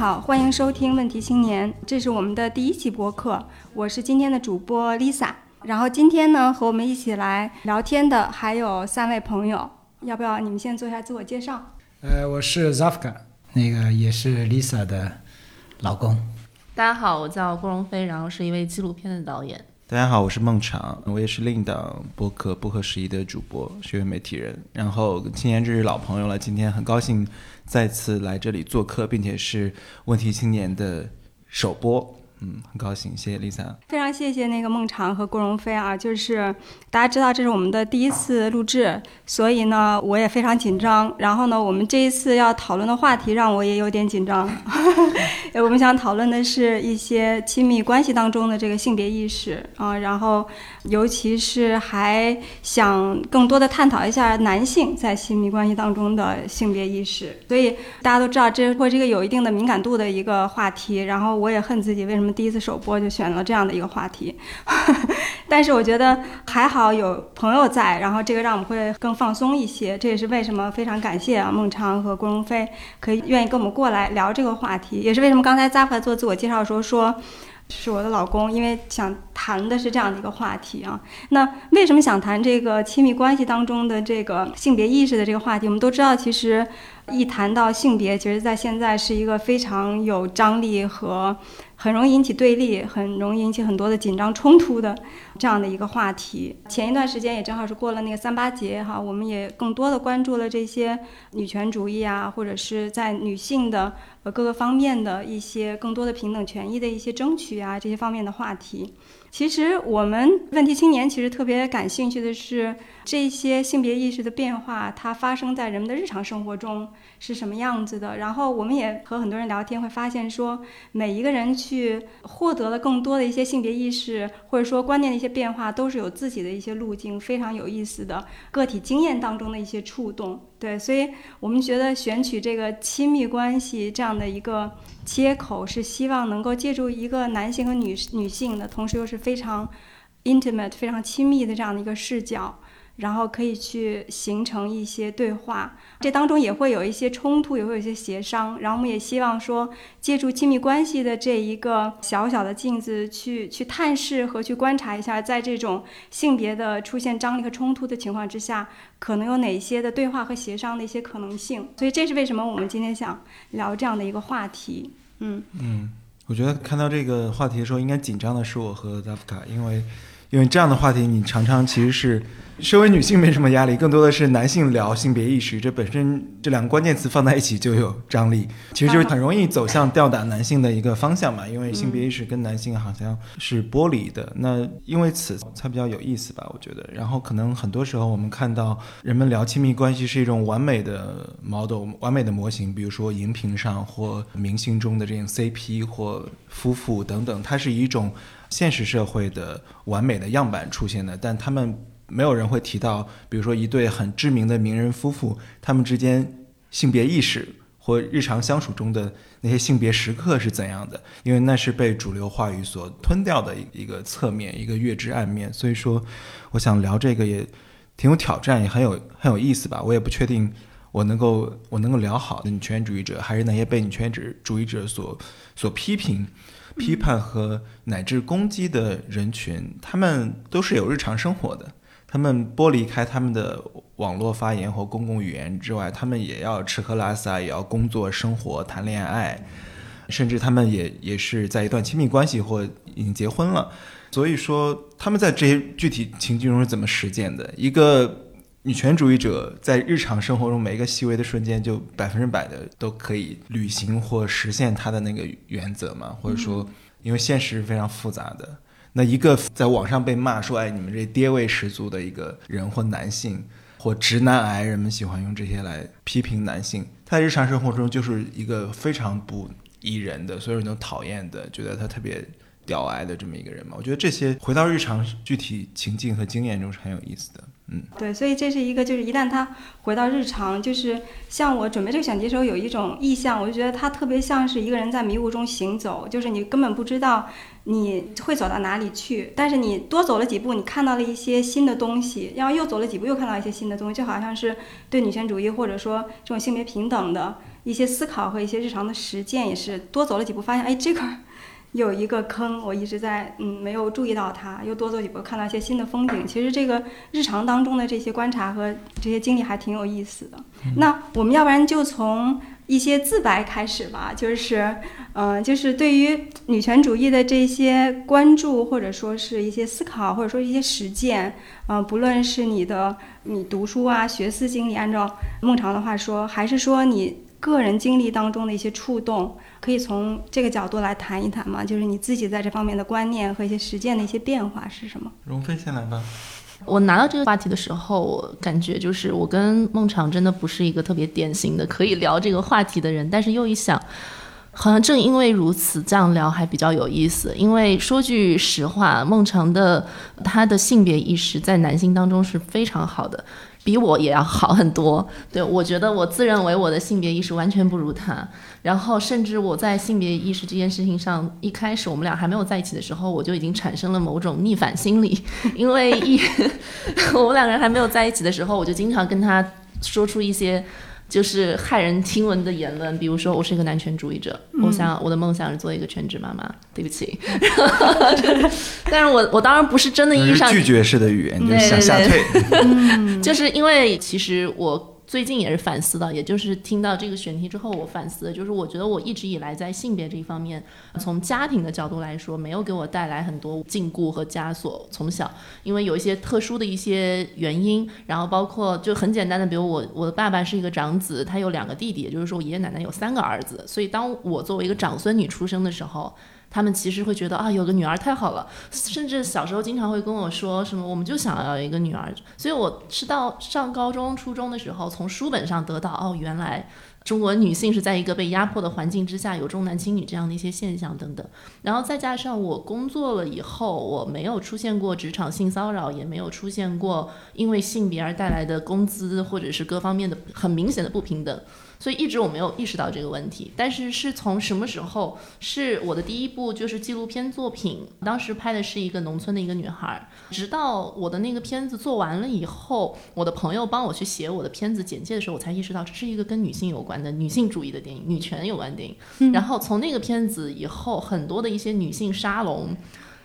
好，欢迎收听《问题青年》，这是我们的第一期播客，我是今天的主播 Lisa。然后今天呢，和我们一起来聊天的还有三位朋友，要不要你们先做一下自我介绍？呃，我是 Zafka，那个也是 Lisa 的老公。大家好，我叫郭荣飞，然后是一位纪录片的导演。大家好，我是孟尝，我也是另一档播客《不合时宜》的主播，是位媒体人。然后青年这是老朋友了，今天很高兴再次来这里做客，并且是问题青年的首播。嗯，很高兴，谢谢 Lisa。非常谢谢那个孟尝和郭荣飞啊，就是大家知道这是我们的第一次录制，所以呢我也非常紧张。然后呢，我们这一次要讨论的话题让我也有点紧张。我们想讨论的是一些亲密关系当中的这个性别意识啊，然后尤其是还想更多的探讨一下男性在亲密关系当中的性别意识。所以大家都知道这会是一个有一定的敏感度的一个话题。然后我也恨自己为什么。第一次首播就选了这样的一个话题，但是我觉得还好有朋友在，然后这个让我们会更放松一些。这也是为什么非常感谢啊孟尝和郭荣飞可以愿意跟我们过来聊这个话题，也是为什么刚才 z a f a 做自我介绍的时候说是我的老公，因为想谈的是这样的一个话题啊。那为什么想谈这个亲密关系当中的这个性别意识的这个话题？我们都知道，其实一谈到性别，其实在现在是一个非常有张力和。很容易引起对立，很容易引起很多的紧张冲突的这样的一个话题。前一段时间也正好是过了那个三八节哈，我们也更多的关注了这些女权主义啊，或者是在女性的呃各个方面的一些更多的平等权益的一些争取啊这些方面的话题。其实我们问题青年其实特别感兴趣的是这些性别意识的变化，它发生在人们的日常生活中是什么样子的。然后我们也和很多人聊天，会发现说每一个人去获得了更多的一些性别意识，或者说观念的一些变化，都是有自己的一些路径，非常有意思的个体经验当中的一些触动。对，所以我们觉得选取这个亲密关系这样的一个切口，是希望能够借助一个男性和女女性的，同时又是非常 intimate、非常亲密的这样的一个视角。然后可以去形成一些对话，这当中也会有一些冲突，也会有一些协商。然后我们也希望说，借助亲密关系的这一个小小的镜子，去去探视和去观察一下，在这种性别的出现张力和冲突的情况之下，可能有哪些的对话和协商的一些可能性。所以这是为什么我们今天想聊这样的一个话题。嗯嗯，我觉得看到这个话题的时候，应该紧张的是我和达夫卡，因为因为这样的话题，你常常其实是。身为女性没什么压力，更多的是男性聊性别意识，这本身这两个关键词放在一起就有张力，其实就是很容易走向吊打男性的一个方向嘛。因为性别意识跟男性好像是剥离的，那因为此才比较有意思吧，我觉得。然后可能很多时候我们看到人们聊亲密关系是一种完美的 model、完美的模型，比如说荧屏上或明星中的这种 CP 或夫妇等等，它是一种现实社会的完美的样板出现的，但他们。没有人会提到，比如说一对很知名的名人夫妇，他们之间性别意识或日常相处中的那些性别时刻是怎样的，因为那是被主流话语所吞掉的一个侧面，一个月之暗面。所以说，我想聊这个也挺有挑战，也很有很有意思吧。我也不确定我能够我能够聊好的女权主义者，还是那些被女权主主义者所所批评、批判和乃至攻击的人群，他们都是有日常生活的。他们剥离开他们的网络发言和公共语言之外，他们也要吃喝拉撒，也要工作、生活、谈恋爱，甚至他们也也是在一段亲密关系或已经结婚了。所以说，他们在这些具体情境中是怎么实践的？一个女权主义者在日常生活中每一个细微的瞬间，就百分之百的都可以履行或实现他的那个原则吗？或者说，因为现实是非常复杂的。那一个在网上被骂说“哎，你们这爹味十足”的一个人或男性或直男癌，人们喜欢用这些来批评男性。他在日常生活中就是一个非常不宜人的，所有人都讨厌的，觉得他特别屌癌的这么一个人嘛。我觉得这些回到日常具体情境和经验中是很有意思的。对，所以这是一个，就是一旦他回到日常，就是像我准备这个选题的时候，有一种意象，我就觉得他特别像是一个人在迷雾中行走，就是你根本不知道你会走到哪里去，但是你多走了几步，你看到了一些新的东西，然后又走了几步，又看到一些新的东西，就好像是对女权主义或者说这种性别平等的一些思考和一些日常的实践，也是多走了几步，发现哎这个。有一个坑，我一直在嗯没有注意到它，又多走几步看到一些新的风景。其实这个日常当中的这些观察和这些经历还挺有意思的。那我们要不然就从一些自白开始吧，就是嗯，就是对于女权主义的这些关注，或者说是一些思考，或者说一些实践，嗯，不论是你的你读书啊、学思经历，按照孟尝的话说，还是说你个人经历当中的一些触动。可以从这个角度来谈一谈吗？就是你自己在这方面的观念和一些实践的一些变化是什么？荣飞先来吧。我拿到这个话题的时候，我感觉就是我跟孟尝真的不是一个特别典型的可以聊这个话题的人，但是又一想，好像正因为如此，这样聊还比较有意思。因为说句实话，孟尝的他的性别意识在男性当中是非常好的。比我也要好很多，对我觉得我自认为我的性别意识完全不如他，然后甚至我在性别意识这件事情上，一开始我们俩还没有在一起的时候，我就已经产生了某种逆反心理，因为一 我们两个人还没有在一起的时候，我就经常跟他说出一些。就是骇人听闻的言论，比如说我是一个男权主义者，我想我的梦想是做一个全职妈妈。对不起，但是我我当然不是真的意义上拒绝式的语言，就是想吓退。就是因为其实我。最近也是反思的，也就是听到这个选题之后，我反思的，就是我觉得我一直以来在性别这一方面，从家庭的角度来说，没有给我带来很多禁锢和枷锁。从小，因为有一些特殊的一些原因，然后包括就很简单的，比如我我的爸爸是一个长子，他有两个弟弟，也就是说我爷爷奶奶有三个儿子，所以当我作为一个长孙女出生的时候。他们其实会觉得啊，有个女儿太好了，甚至小时候经常会跟我说什么，我们就想要一个女儿。所以我是到上高中、初中的时候，从书本上得到哦，原来中国女性是在一个被压迫的环境之下，有重男轻女这样的一些现象等等。然后再加上我工作了以后，我没有出现过职场性骚扰，也没有出现过因为性别而带来的工资或者是各方面的很明显的不平等。所以一直我没有意识到这个问题，但是是从什么时候？是我的第一部就是纪录片作品，当时拍的是一个农村的一个女孩。直到我的那个片子做完了以后，我的朋友帮我去写我的片子简介的时候，我才意识到这是一个跟女性有关的女性主义的电影，女权有关的电影。然后从那个片子以后，很多的一些女性沙龙，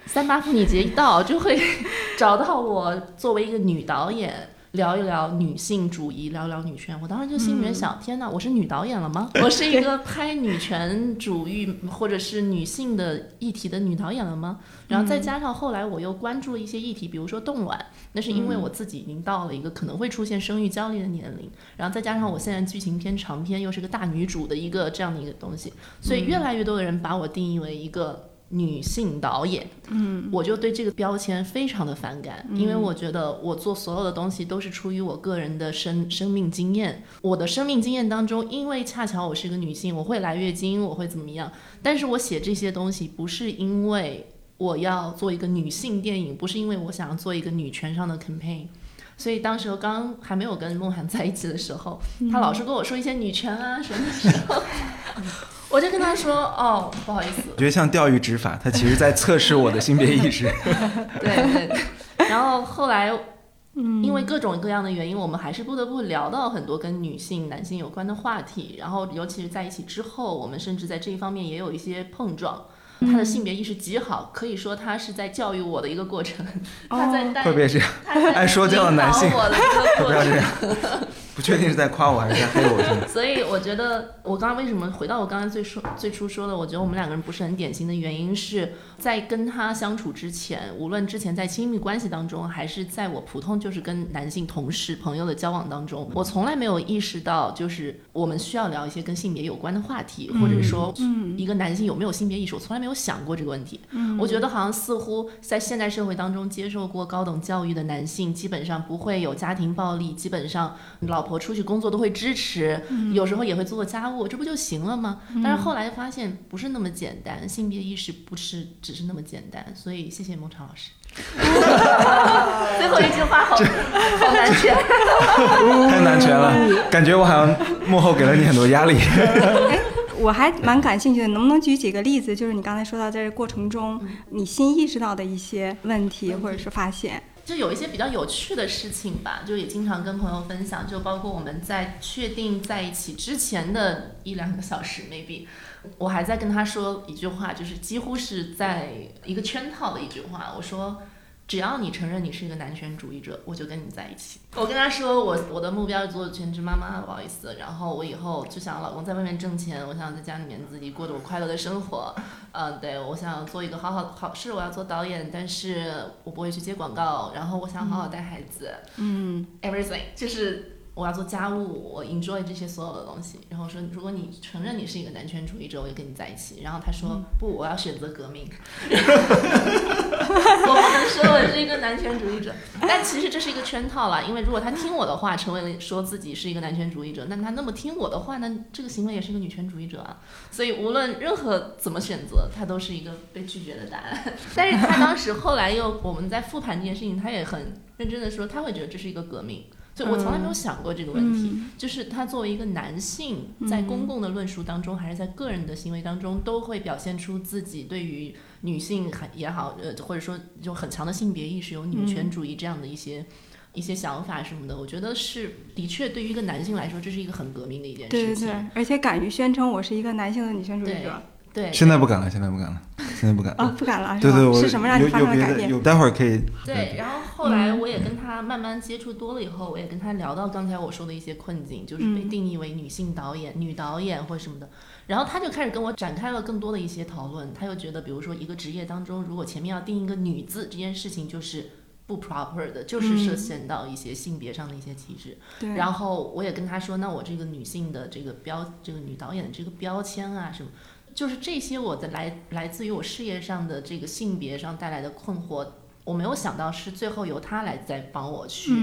三八妇女节一到就会 找到我作为一个女导演。聊一聊女性主义，聊聊女权。我当时就心里面想：天哪，我是女导演了吗？我是一个拍女权主义或者是女性的议题的女导演了吗？然后再加上后来我又关注了一些议题，比如说冻卵，那是因为我自己已经到了一个可能会出现生育焦虑的年龄。然后再加上我现在剧情片长片又是个大女主的一个这样的一个东西，所以越来越多的人把我定义为一个。女性导演，嗯，我就对这个标签非常的反感，因为我觉得我做所有的东西都是出于我个人的生生命经验。我的生命经验当中，因为恰巧我是一个女性，我会来月经，我会怎么样？但是我写这些东西不是因为我要做一个女性电影，不是因为我想要做一个女权上的 campaign。所以当时我刚还没有跟梦涵在一起的时候，他老是跟我说一些女权啊什么的时候。我就跟他说：“ 哦，不好意思。”我觉得像钓鱼执法，他其实在测试我的性别意识。对对。然后后来，因为各种各样的原因，我们还是不得不聊到很多跟女性、男性有关的话题。然后，尤其是在一起之后，我们甚至在这一方面也有一些碰撞。他的性别意识极好，可以说他是在教育我的一个过程。他在带，特别是爱说教的男性，不要这样。不确定是在夸我还是在黑我。所以我觉得，我刚刚为什么回到我刚才最说最初说的，我觉得我们两个人不是很典型的原因是在跟他相处之前，无论之前在亲密关系当中，还是在我普通就是跟男性同事朋友的交往当中，我从来没有意识到，就是我们需要聊一些跟性别有关的话题，或者说，一个男性有没有性别意识，我从来没有想过这个问题。我觉得好像似乎在现代社会当中，接受过高等教育的男性基本上不会有家庭暴力，基本上老。婆出去工作都会支持，有时候也会做做家务，这不就行了吗？但是后来发现不是那么简单，性别意识不是只是那么简单，所以谢谢孟超老师。最后一句话好好难选，太难全了，感觉我好像幕后给了你很多压力。哎，我还蛮感兴趣的，能不能举几个例子？就是你刚才说到在这过程中，你新意识到的一些问题或者是发现。就有一些比较有趣的事情吧，就也经常跟朋友分享，就包括我们在确定在一起之前的一两个小时，maybe，我还在跟他说一句话，就是几乎是在一个圈套的一句话，我说。只要你承认你是一个男权主义者，我就跟你在一起。我跟他说，我我的目标是做全职妈妈，不好意思。然后我以后就想老公在外面挣钱，我想在家里面自己过着我快乐的生活。嗯，对我想做一个好好好事，我要做导演，但是我不会去接广告。然后我想好好带孩子。嗯，everything 就是。我要做家务，我 enjoy 这些所有的东西。然后说，如果你承认你是一个男权主义者，我就跟你在一起。然后他说，不，我要选择革命。我不能说我是一个男权主义者，但其实这是一个圈套了。因为如果他听我的话，成为了说自己是一个男权主义者，那他那么听我的话，那这个行为也是一个女权主义者啊。所以无论任何怎么选择，他都是一个被拒绝的答案。但是他当时后来又我们在复盘这件事情，他也很认真的说，他会觉得这是一个革命。就我从来没有想过这个问题，就是他作为一个男性，在公共的论述当中，还是在个人的行为当中，都会表现出自己对于女性很也好，呃，或者说就很强的性别意识，有女权主义这样的一些一些想法什么的。我觉得是的确，对于一个男性来说，这是一个很革命的一件事情。对对对，而且敢于宣称我是一个男性的女权主义者。对，现在不敢了，现在不敢了，现在不敢啊，不敢了，对对，我是什么让你发生了改变？有待会儿可以。对，然后后来我也跟他慢慢接触多了以后，我也跟他聊到刚才我说的一些困境，就是被定义为女性导演、女导演或什么的。然后他就开始跟我展开了更多的一些讨论。他又觉得，比如说一个职业当中，如果前面要定一个女字，这件事情就是不 proper 的，就是涉嫌到一些性别上的一些歧视。对。然后我也跟他说，那我这个女性的这个标，这个女导演的这个标签啊什么。就是这些，我的来来自于我事业上的这个性别上带来的困惑，我没有想到是最后由他来再帮我去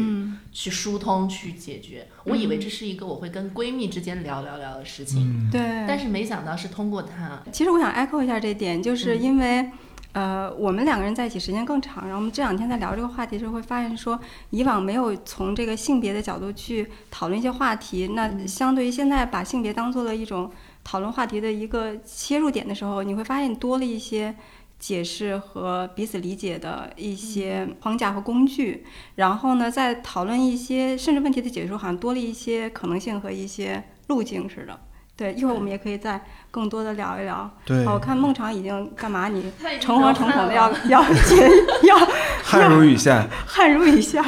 去疏通去解决。我以为这是一个我会跟闺蜜之间聊聊聊的事情，对，但是没想到是通过他。其实我想 echo 一下这点，就是因为呃，我们两个人在一起时间更长，然后我们这两天在聊这个话题的时候，会发现说以往没有从这个性别的角度去讨论一些话题，那相对于现在把性别当做了一种。讨论话题的一个切入点的时候，你会发现多了一些解释和彼此理解的一些框架和工具。然后呢，在讨论一些甚至问题的解决好像多了一些可能性和一些路径似的。对，一会儿我们也可以再更多的聊一聊。对，我看孟尝已经干嘛？你诚惶诚恐的要要接 要汗如雨下，汗如雨下。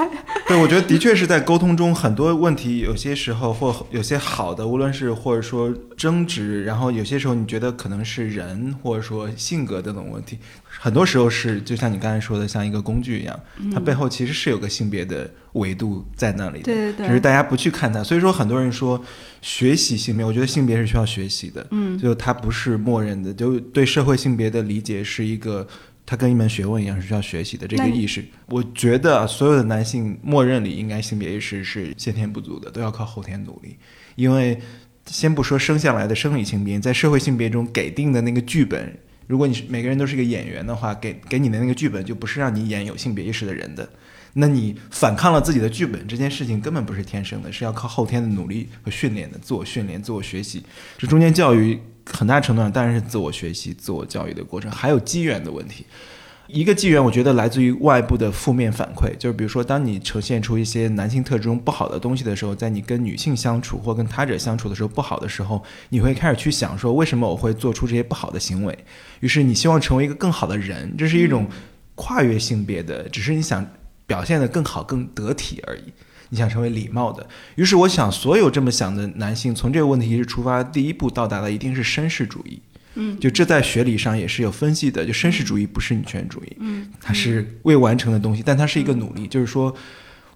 对，我觉得的确是在沟通中，很多问题有些时候或有些好的，无论是或者说争执，然后有些时候你觉得可能是人或者说性格等等问题，很多时候是就像你刚才说的，像一个工具一样，它背后其实是有个性别的维度在那里的，对对对，只是大家不去看它。所以说，很多人说学习性别，我觉得性别是需要学习的，嗯，就它不是默认的，就对社会性别的理解是一个。它跟一门学问一样是需要学习的这个意识，我觉得所有的男性默认里应该性别意识是先天不足的，都要靠后天努力。因为先不说生下来的生理性别，在社会性别中给定的那个剧本，如果你是每个人都是个演员的话，给给你的那个剧本就不是让你演有性别意识的人的。那你反抗了自己的剧本这件事情根本不是天生的，是要靠后天的努力和训练的，自我训练、自我学习。这中间教育。很大程度上当然是自我学习、自我教育的过程，还有机缘的问题。一个机缘，我觉得来自于外部的负面反馈，就是比如说，当你呈现出一些男性特征不好的东西的时候，在你跟女性相处或跟他者相处的时候不好的时候，你会开始去想说，为什么我会做出这些不好的行为？于是你希望成为一个更好的人，这是一种跨越性别的，只是你想表现得更好、更得体而已。你想成为礼貌的，于是我想，所有这么想的男性，从这个问题是出发，第一步到达的一定是绅士主义。嗯，就这在学理上也是有分析的，就绅士主义不是女权主义，嗯，它是未完成的东西，但它是一个努力，就是说，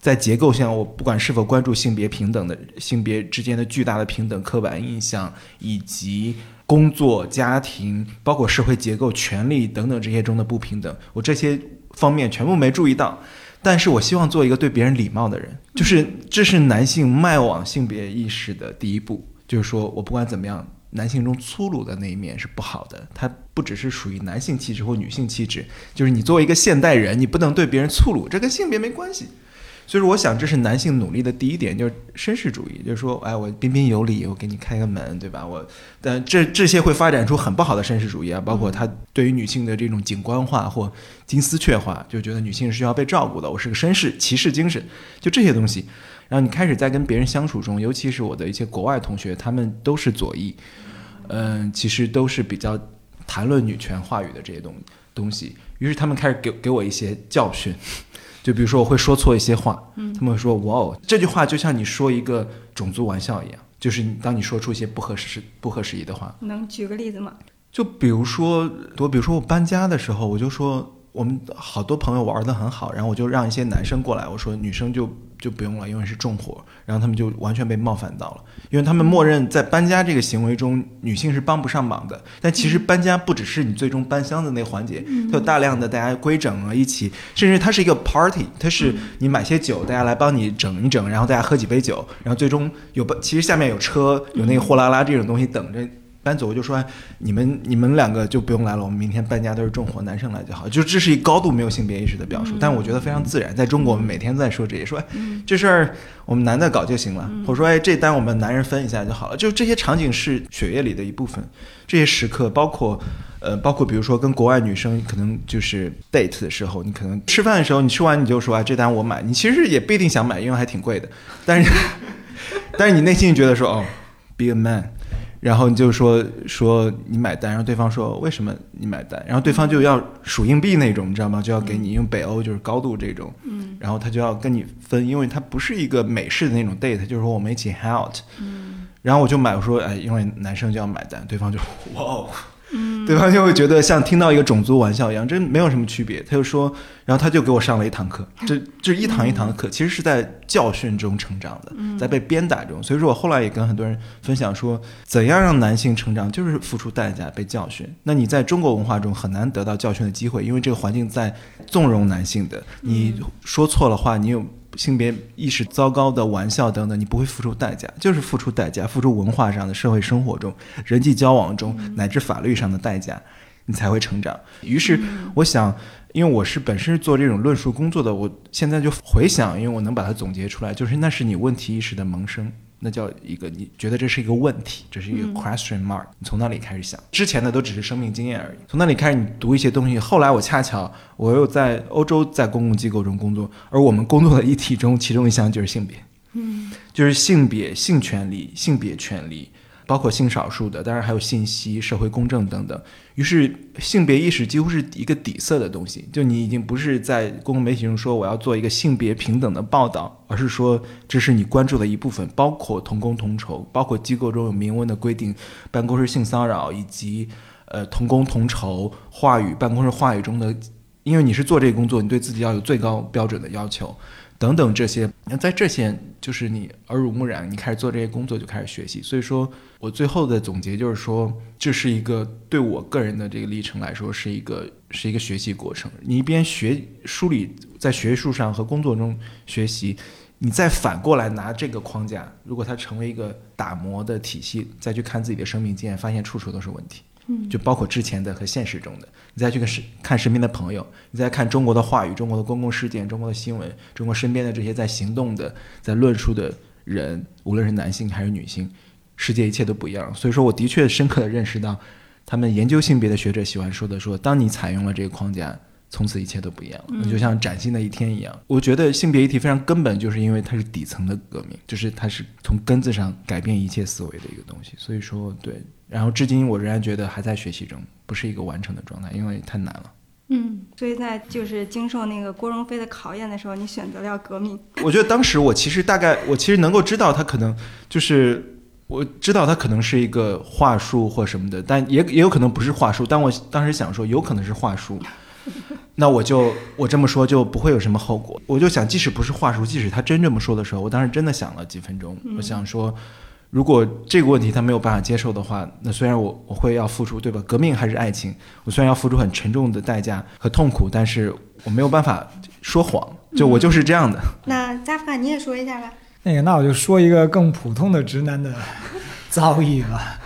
在结构上，我不管是否关注性别平等的性别之间的巨大的平等刻板印象，以及工作、家庭，包括社会结构、权利等等这些中的不平等，我这些方面全部没注意到。但是我希望做一个对别人礼貌的人，就是这是男性迈往性别意识的第一步，就是说我不管怎么样，男性中粗鲁的那一面是不好的，它不只是属于男性气质或女性气质，就是你作为一个现代人，你不能对别人粗鲁，这跟性别没关系。所以说，我想这是男性努力的第一点，就是绅士主义，就是说，哎，我彬彬有礼，我给你开个门，对吧？我，但这这些会发展出很不好的绅士主义啊，包括他对于女性的这种景观化或金丝雀化，就觉得女性是需要被照顾的，我是个绅士，骑士精神，就这些东西。然后你开始在跟别人相处中，尤其是我的一些国外同学，他们都是左翼，嗯，其实都是比较谈论女权话语的这些东东西，于是他们开始给给我一些教训。就比如说我会说错一些话，他们会说哇哦，这句话就像你说一个种族玩笑一样，就是当你说出一些不合适、不合时宜的话。能举个例子吗？就比如说，我比如说我搬家的时候，我就说我们好多朋友玩的很好，然后我就让一些男生过来，我说女生就。就不用了，因为是重活，然后他们就完全被冒犯到了，因为他们默认在搬家这个行为中，女性是帮不上忙的。但其实搬家不只是你最终搬箱子那环节，它有大量的大家规整啊，一起，甚至它是一个 party，它是你买些酒，大家来帮你整一整，然后大家喝几杯酒，然后最终有其实下面有车，有那个货拉拉这种东西等着。搬走我就说，你们你们两个就不用来了，我们明天搬家都是重活，男生来就好。就这是一高度没有性别意识的表述，但我觉得非常自然。在中国，我们每天在说这些，说这事儿我们男的搞就行了，或者说哎这单我们男人分一下就好了。就这些场景是血液里的一部分，这些时刻包括呃包括比如说跟国外女生可能就是 date 的时候，你可能吃饭的时候，你吃完你就说啊这单我买，你其实也不一定想买，因为还挺贵的，但是 但是你内心觉得说哦，be a man。然后你就说说你买单，然后对方说为什么你买单？然后对方就要数硬币那种，你知道吗？就要给你，因为北欧就是高度这种，嗯，然后他就要跟你分，因为他不是一个美式的那种 date，就是说我们一起 hang out，嗯，然后我就买，我说哎，因为男生就要买单，对方就哇哦。嗯，对方就会觉得像听到一个种族玩笑一样，这没有什么区别。他就说，然后他就给我上了一堂课，这这一堂一堂的课，其实是在教训中成长的，在被鞭打中。所以说我后来也跟很多人分享说，怎样让男性成长，就是付出代价被教训。那你在中国文化中很难得到教训的机会，因为这个环境在纵容男性的，你说错了话，你有。性别意识糟糕的玩笑等等，你不会付出代价，就是付出代价，付出文化上的社会生活中、人际交往中乃至法律上的代价，你才会成长。于是，我想，因为我是本身是做这种论述工作的，我现在就回想，因为我能把它总结出来，就是那是你问题意识的萌生。那叫一个，你觉得这是一个问题，这是一个 question mark，你从那里开始想，之前的都只是生命经验而已。从那里开始，你读一些东西。后来我恰巧我又在欧洲在公共机构中工作，而我们工作的议题中，其中一项就是性别，嗯，就是性别、性权利、性别权利。包括性少数的，当然还有信息、社会公正等等。于是，性别意识几乎是一个底色的东西。就你已经不是在公共媒体中说我要做一个性别平等的报道，而是说这是你关注的一部分。包括同工同酬，包括机构中有明文的规定，办公室性骚扰以及呃同工同酬话语，办公室话语中的，因为你是做这个工作，你对自己要有最高标准的要求。等等这些，那在这些就是你耳濡目染，你开始做这些工作就开始学习。所以说我最后的总结就是说，这是一个对我个人的这个历程来说是一个是一个学习过程。你一边学梳理在学术上和工作中学习，你再反过来拿这个框架，如果它成为一个打磨的体系，再去看自己的生命经验，发现处处都是问题。就包括之前的和现实中的，你再去看身看身边的朋友，你再看中国的话语、中国的公共事件、中国的新闻、中国身边的这些在行动的、在论述的人，无论是男性还是女性，世界一切都不一样。所以说，我的确深刻的认识到，他们研究性别的学者喜欢说的说，当你采用了这个框架。从此一切都不一样了，就像崭新的一天一样。我觉得性别议题非常根本，就是因为它是底层的革命，就是它是从根子上改变一切思维的一个东西。所以说，对。然后至今我仍然觉得还在学习中，不是一个完成的状态，因为太难了。嗯，所以在就是经受那个郭荣飞的考验的时候，你选择了要革命。我觉得当时我其实大概，我其实能够知道他可能就是我知道他可能是一个话术或什么的，但也也有可能不是话术。但我当时想说，有可能是话术。那我就我这么说就不会有什么后果。我就想，即使不是话术，即使他真这么说的时候，我当时真的想了几分钟。我想说，如果这个问题他没有办法接受的话，那虽然我我会要付出，对吧？革命还是爱情，我虽然要付出很沉重的代价和痛苦，但是我没有办法说谎，就我就是这样的。那加夫你也说一下吧。那个，那我就说一个更普通的直男的 遭遇吧，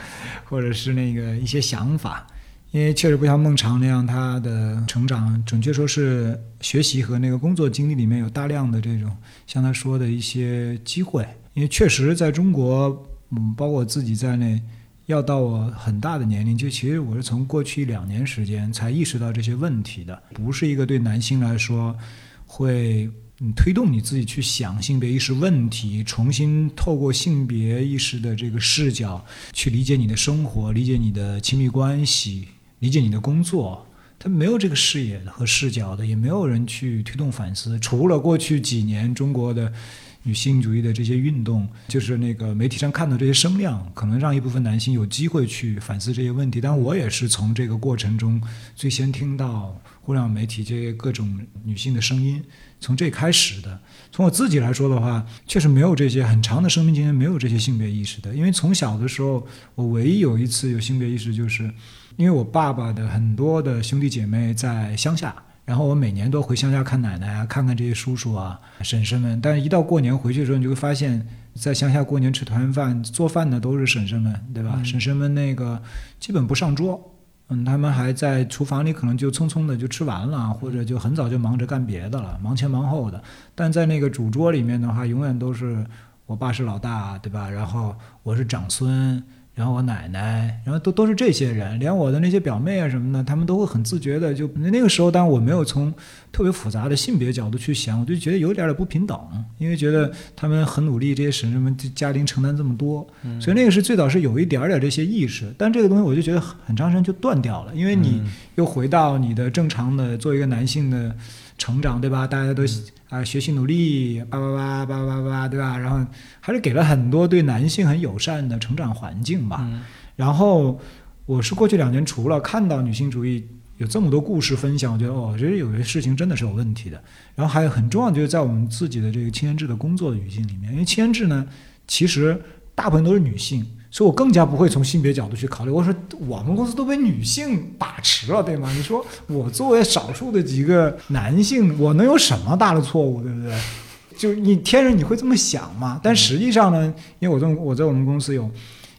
或者是那个一些想法。因为确实不像孟尝那样，他的成长，准确说是学习和那个工作经历里面有大量的这种像他说的一些机会。因为确实在中国，嗯，包括我自己在内，要到我很大的年龄，就其实我是从过去两年时间才意识到这些问题的，不是一个对男性来说会。你推动你自己去想性别意识问题，重新透过性别意识的这个视角去理解你的生活，理解你的亲密关系，理解你的工作。他没有这个视野和视角的，也没有人去推动反思。除了过去几年中国的女性主义的这些运动，就是那个媒体上看到这些声量，可能让一部分男性有机会去反思这些问题。但我也是从这个过程中最先听到互联网媒体这些各种女性的声音。从这开始的，从我自己来说的话，确实没有这些很长的生命经验，没有这些性别意识的。因为从小的时候，我唯一有一次有性别意识，就是因为我爸爸的很多的兄弟姐妹在乡下，然后我每年都回乡下看奶奶啊，看看这些叔叔啊、婶婶们。但是一到过年回去的时候，你就会发现，在乡下过年吃团圆饭，做饭的都是婶婶们，对吧？婶婶们那个基本不上桌。嗯，他们还在厨房里，可能就匆匆的就吃完了，或者就很早就忙着干别的了，忙前忙后的。但在那个主桌里面的话，永远都是我爸是老大，对吧？然后我是长孙。然后我奶奶，然后都都是这些人，连我的那些表妹啊什么的，他们都会很自觉的。就那个时候，当我没有从特别复杂的性别角度去想，我就觉得有点点不平等，因为觉得他们很努力，这些婶婶们家庭承担这么多，所以那个是最早是有一点点这些意识。但这个东西我就觉得很长时间就断掉了，因为你又回到你的正常的做一个男性的成长，对吧？大家都。啊，学习努力，叭叭叭叭叭叭，对吧？然后还是给了很多对男性很友善的成长环境吧。然后我是过去两年，除了看到女性主义有这么多故事分享，我觉得哦，觉得有些事情真的是有问题的。然后还有很重要，就是在我们自己的这个青年制的工作的语境里面，因为青年制呢，其实大部分都是女性。所以我更加不会从性别角度去考虑。我说我们公司都被女性把持了，对吗？你说我作为少数的几个男性，我能有什么大的错误，对不对？就你天然你会这么想嘛？但实际上呢，因为我在我在我们公司有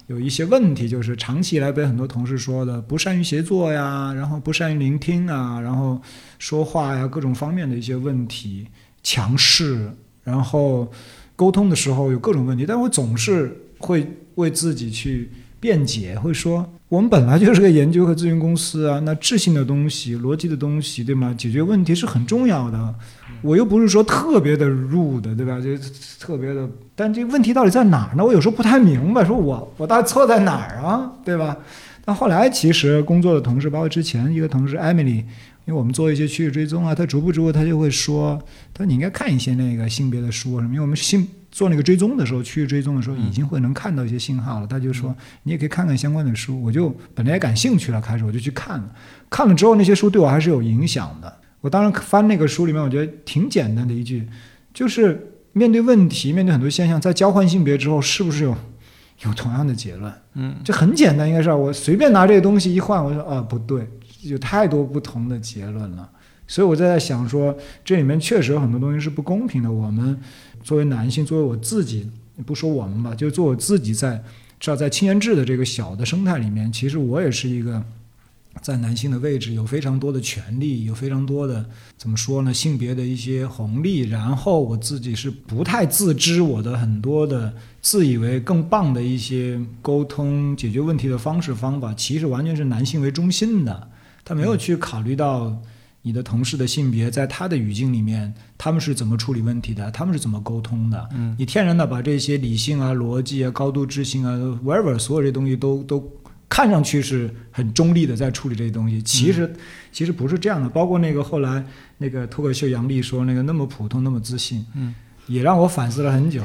有一些问题，就是长期以来被很多同事说的不善于协作呀，然后不善于聆听啊，然后说话呀各种方面的一些问题，强势，然后沟通的时候有各种问题，但我总是会。为自己去辩解，会说我们本来就是个研究和咨询公司啊，那智性的东西、逻辑的东西，对吗？解决问题是很重要的。我又不是说特别的入的，对吧？就特别的，但这问题到底在哪儿呢？我有时候不太明白，说我我到底错在哪儿啊，对吧？但后来其实工作的同事，包括之前一个同事 Emily，因为我们做一些趋势追踪啊，他逐步逐步他就会说，他说你应该看一些那个性别的书什么，因为我们性。做那个追踪的时候，区域追踪的时候，已经会能看到一些信号了。他就说，你也可以看看相关的书。我就本来也感兴趣了，开始我就去看了。看了之后，那些书对我还是有影响的。我当然翻那个书里面，我觉得挺简单的一句，就是面对问题，面对很多现象，在交换性别之后，是不是有有同样的结论？嗯，这很简单，应该是我随便拿这个东西一换，我说啊，不对，有太多不同的结论了。所以我在想说，这里面确实有很多东西是不公平的。我们。作为男性，作为我自己，不说我们吧，就做我自己，在至少在青年制的这个小的生态里面，其实我也是一个在男性的位置，有非常多的权利，有非常多的怎么说呢，性别的一些红利。然后我自己是不太自知，我的很多的自以为更棒的一些沟通解决问题的方式方法，其实完全是男性为中心的，他没有去考虑到。你的同事的性别，在他的语境里面，他们是怎么处理问题的？他们是怎么沟通的？嗯，你天然的把这些理性啊、逻辑啊、高度智性啊，whatever，所有这东西都都看上去是很中立的在处理这些东西，其实其实不是这样的。包括那个后来那个脱口秀杨笠说那个那么普通那么自信，嗯，也让我反思了很久。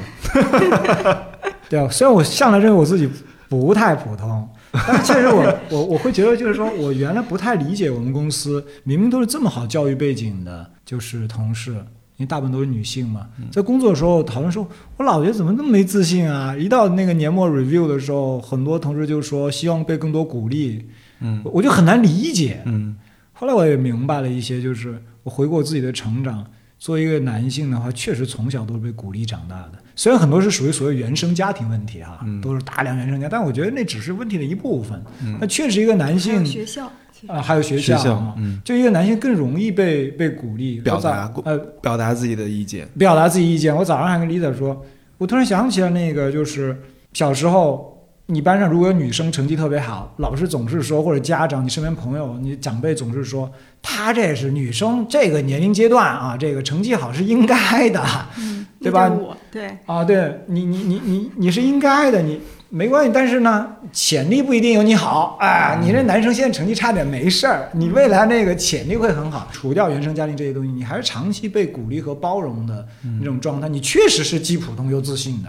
对啊，虽然我向来认为我自己不太普通。但确实，我我我会觉得，就是说我原来不太理解我们公司明明都是这么好教育背景的，就是同事，因为大部分都是女性嘛，在工作的时候讨论说，我老觉得怎么那么没自信啊！一到那个年末 review 的时候，很多同事就说希望被更多鼓励，嗯我就很难理解。嗯后来我也明白了一些，就是我回顾我自己的成长，作为一个男性的话，确实从小都是被鼓励长大的。虽然很多是属于所谓原生家庭问题哈，嗯都是大量原生家，但我觉得那只是问题的一部分。嗯那确实一个男性学校，啊、还有学学校就一个男性更容易被被鼓励表达过呃表达自己的意见，表达自己意见。我早上还跟 Lisa 说，我突然想起了那个，就是小时候你班上如果有女生成绩特别好，老师总是说，或者家长、你身边朋友、你长辈总是说，她这是女生这个年龄阶段啊，这个成绩好是应该的嗯，对吧对，啊，对你你你你你是应该的，你。没关系，但是呢，潜力不一定有你好。哎，你这男生现在成绩差点没事儿，你未来那个潜力会很好。除掉原生家庭这些东西，你还是长期被鼓励和包容的那种状态，你确实是既普通又自信的。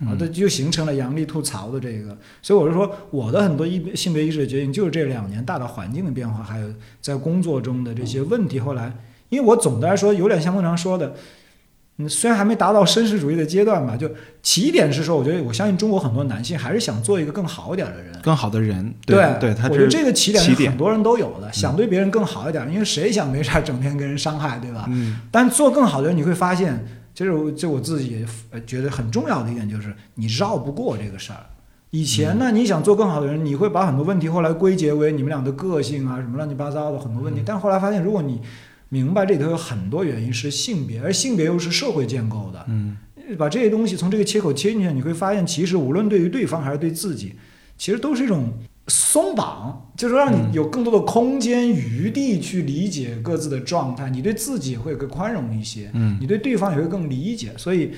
啊，这就形成了杨笠吐槽的这个，所以我就说，我的很多意性别意识的决定，就是这两年大的环境的变化，还有在工作中的这些问题。后来，因为我总的来说有点像孟常说的，嗯，虽然还没达到绅士主义的阶段吧，就起点是说，我觉得我相信中国很多男性还是想做一个更好一点的人。更好的人，对对，他我觉得这个起点是很多人都有的，想对别人更好一点，因为谁想没事整天跟人伤害，对吧？嗯但做更好的人，你会发现，这是我这我自己觉得很重要的一点，就是你绕不过这个事儿。以前呢，你想做更好的人，你会把很多问题后来归结为你们俩的个性啊，什么乱七八糟的很多问题。但后来发现，如果你明白这里头有很多原因是性别，而性别又是社会建构的，嗯把这些东西从这个切口切进去，你会发现，其实无论对于对方还是对自己，其实都是一种松绑，就是让嗯你有更多的空间余地去理解各自的状态，你对自己会更宽容一些，嗯你对对方也会更理解。所以，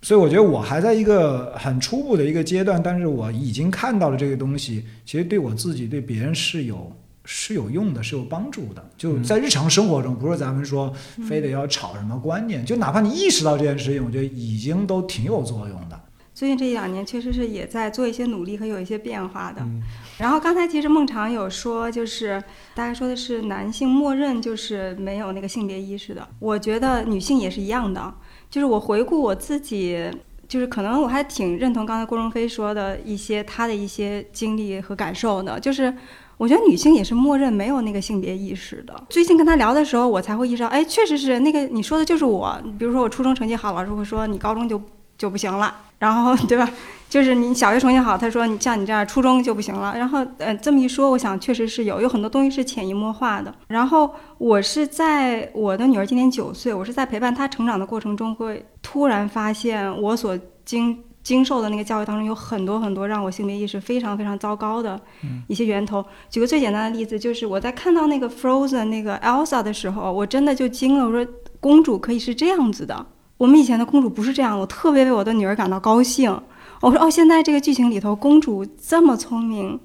所以我觉得我还在一个很初步的一个阶段，但是我已经看到了这个东西，其实对我自己、对别人是有。是有用的，是有帮助的。就在日常生活中，不是咱们说非得要吵什么观念，就哪怕你意识到这件事情，我觉得已经都挺有作用的。最近这一两年确实是也在做一些努力和有一些变化的。嗯然后刚才其实孟常有说，就是大家说的是男性默认就是没有那个性别意识的。我觉得女性也是一样的，就是我回顾我自己，就是可能我还挺认同刚才郭荣飞说的一些他的一些经历和感受的，就是。我觉得女性也是默认没有那个性别意识的。最近跟他聊的时候，我才会意识到，哎，确实是那个你说的就是我。比如说我初中成绩好，老师会说你高中就就不行了，然后 对吧？就是你小学成绩好，他说你像你这样初中就不行了。然后呃这么一说，我想确实是有有很多东西是潜移默化的。然后我是在我的女儿今年九岁，我是在陪伴她成长的过程中，会突然发现我所经经受的那个教育当中有很多很多让我性别意识非常非常糟糕的一些源头。举个最简单的例子，就是我在看到那个 Frozen 那个 Elsa 的时候，我真的就惊了。我说公主可以是这样子的，我们以前的公主不是这样。我特别为我的女儿感到高兴。我说哦，现在这个剧情里头，公主这么聪明，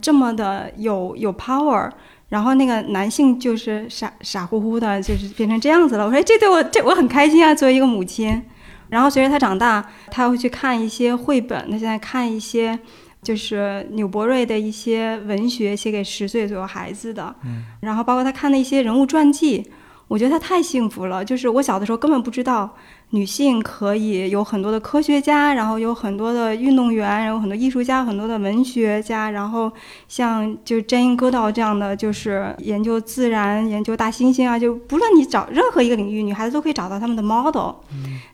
这么的有有 power。然后那个男性就是傻傻乎乎的，就是变成这样子了。我说哎这对我这我很开心啊，作为一个母亲。然后随着他长大，他会去看一些绘本，他现在看一些就是纽伯瑞的一些文学，写给十岁左右孩子的。嗯。然后包括他看的一些人物传记，我觉得他太幸福了。就是我小的时候根本不知道女性可以有很多的科学家，然后有很多的运动员，然后很多艺术家，很多的文学家，然后像就 Jane Goodall 这样的，就是研究自然、研究大猩猩啊，就不论你找任何一个领域，女孩子都可以找到他们的 model。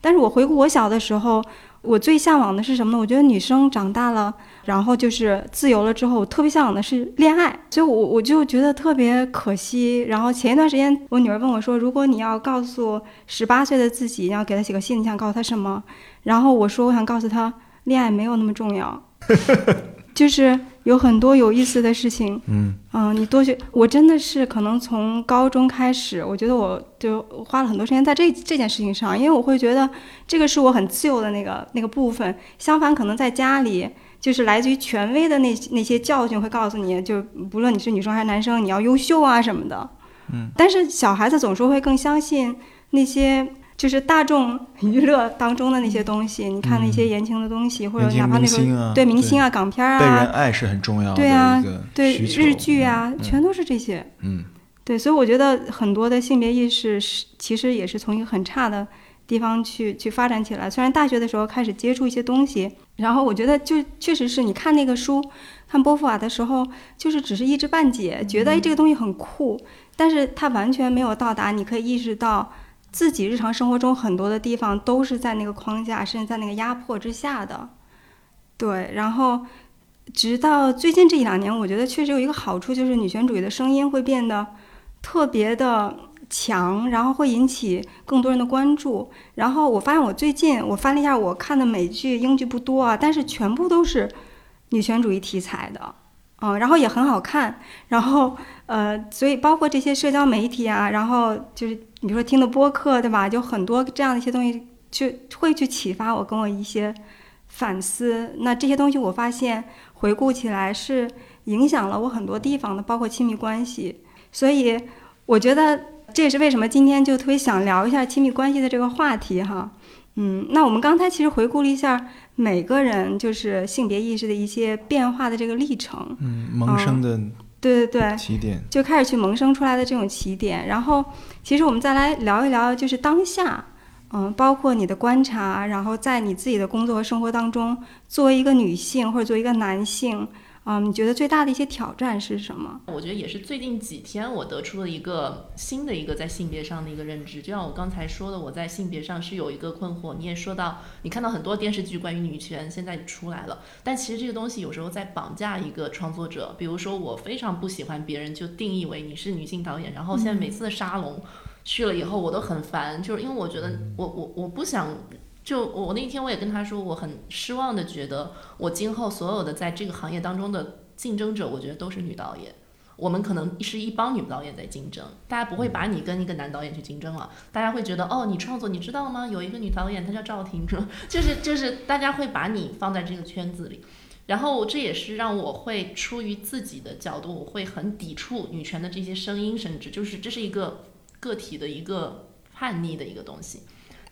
但是我回顾我小的时候，我最向往的是什么呢？我觉得女生长大了，然后就是自由了之后，我特别向往的是恋爱，所以我我就觉得特别可惜。然后前一段时间，我女儿问我说：“如果你要告诉十八岁的自己，你要给她写个信，你想告诉她什么？”然后我说：“我想告诉她，恋爱没有那么重要。”就是有很多有意思的事情，嗯嗯，你多学，我真的是可能从高中开始，我觉得我就花了很多时间在这这件事情上，因为我会觉得这个是我很自由的那个那个部分。相反，可能在家里，就是来自于权威的那那些教训会告诉你，就不论你是女生还是男生，你要优秀啊什么的。嗯，但是小孩子总是会更相信那些。就是大众娱乐当中的那些东西，你看那些言情的东西，或者哪怕那种明星啊对明星啊、港片儿被人啊，爱是很重要的对啊对日剧啊，嗯全都是这些。嗯对，所以我觉得很多的性别意识是其实也是从一个很差的地方去去发展起来。虽然大学的时候开始接触一些东西，然后我觉得就确实是你看那个书，看波伏娃的时候，就是只是一知半解，觉得哎这个东西很酷，但是它完全没有到达你可以意识到自己日常生活中很多的地方都是在那个框架，甚至在那个压迫之下的。对，然后直到最近这一两年，我觉得确实有一个好处，就是女权主义的声音会变得特别的强，然后会引起更多人的关注。然后我发现，我最近我翻了一下我看的美剧、英剧不多啊，但是全部都是女权主义题材的，嗯，然后也很好看。然后呃，所以包括这些社交媒体啊，然后就是比如说听的播客，对吧？就很多这样的一些东西，就会去启发我，跟我一些。反思，那这些东西我发现回顾起来是影响了我很多地方的，包括亲密关系。所以我觉得这也是为什么今天就特别想聊一下亲密关系的这个话题哈。嗯，那我们刚才其实回顾了一下每个人就是性别意识的一些变化的这个历程，嗯，萌生的，对对对，起点就开始去萌生出来的这种起点。然后其实我们再来聊一聊，就是当下。嗯，包括你的观察，然后在你自己的工作和生活当中，作为一个女性或者作为一个男性，嗯，你觉得最大的一些挑战是什么？我觉得也是最近几天我得出了一个新的一个在性别上的一个认知。就像我刚才说的，我在性别上是有一个困惑。你也说到，你看到很多电视剧关于女权现在出来了，但其实这个东西有时候在绑架一个创作者。比如说，我非常不喜欢别人就定义为你是女性导演，然后现在每次的沙龙。去了以后我都很烦，就是因为我觉得我我我不想，就我那天我也跟他说，我很失望的觉得我今后所有的在这个行业当中的竞争者，我觉得都是女导演，我们可能是一帮女导演在竞争，大家不会把你跟一个男导演去竞争了，大家会觉得哦，你创作你知道吗？有一个女导演她叫赵婷，就是就是大家会把你放在这个圈子里，然后这也是让我会出于自己的角度，我会很抵触女权的这些声音，甚至就是这是一个。个体的一个叛逆的一个东西，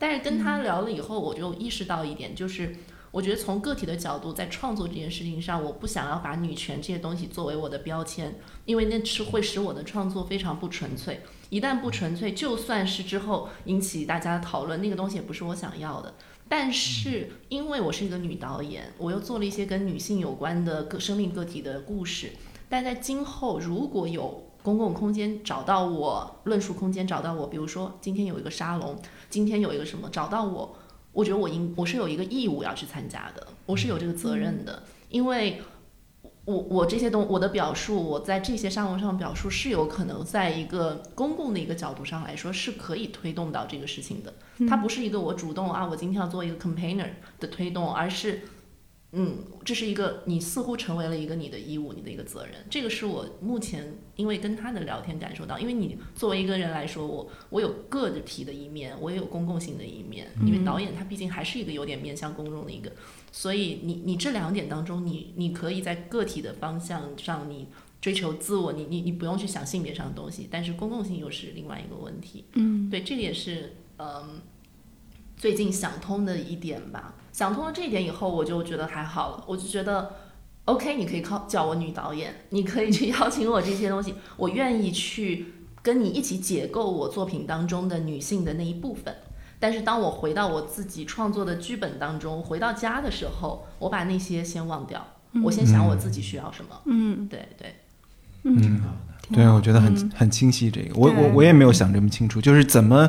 但是跟他聊了以后，我就意识到一点，就是我觉得从个体的角度，在创作这件事情上，我不想要把女权这些东西作为我的标签，因为那是会使我的创作非常不纯粹。一旦不纯粹，就算是之后引起大家的讨论，那个东西也不是我想要的。但是因为我是一个女导演，我又做了一些跟女性有关的个生命个体的故事，但在今后如果有。公共空间找到我，论述空间找到我，比如说今天有一个沙龙，今天有一个什么找到我，我觉得我应我是有一个义务要去参加的，我是有这个责任的，因为我我这些东我的表述，我在这些沙龙上表述是有可能在一个公共的一个角度上来说是可以推动到这个事情的，它不是一个我主动啊，我今天要做一个 campaigner 的推动，而是。嗯，这是一个你似乎成为了一个你的义务，你的一个责任。这个是我目前因为跟他的聊天感受到，因为你作为一个人来说，我我有个体的一面，我也有公共性的一面。因为导演他毕竟还是一个有点面向公众的一个，所以你你这两点当中，你你可以在个体的方向上你追求自我，你你你不用去想性别上的东西，但是公共性又是另外一个问题。嗯，对，这个也是嗯最近想通的一点吧。想通了这一点以后，我就觉得还好了。我就觉得，OK，你可以靠叫我女导演，你可以去 邀请我这些东西，我愿意去跟你一起解构我作品当中的女性的那一部分。但是当我回到我自己创作的剧本当中，回到家的时候，我把那些先忘掉，我先想我自己需要什么。嗯，对对，嗯，对，我觉得很很清晰。这个，我我我也没有想这么清楚，就是怎么。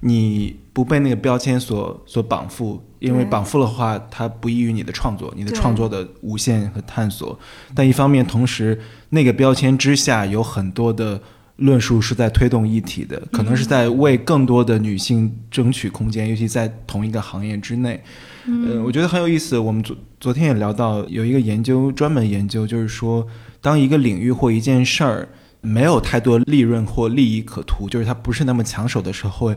你不被那个标签所所绑缚，因为绑缚的话，它不易于你的创作，你的创作的无限和探索。但一方面，同时那个标签之下有很多的论述是在推动一体的，可能是在为更多的女性争取空间，尤其在同一个行业之内。呃，我觉得很有意思。我们昨昨天也聊到，有一个研究专门研究，就是说，当一个领域或一件事儿没有太多利润或利益可图，就是它不是那么抢手的时候。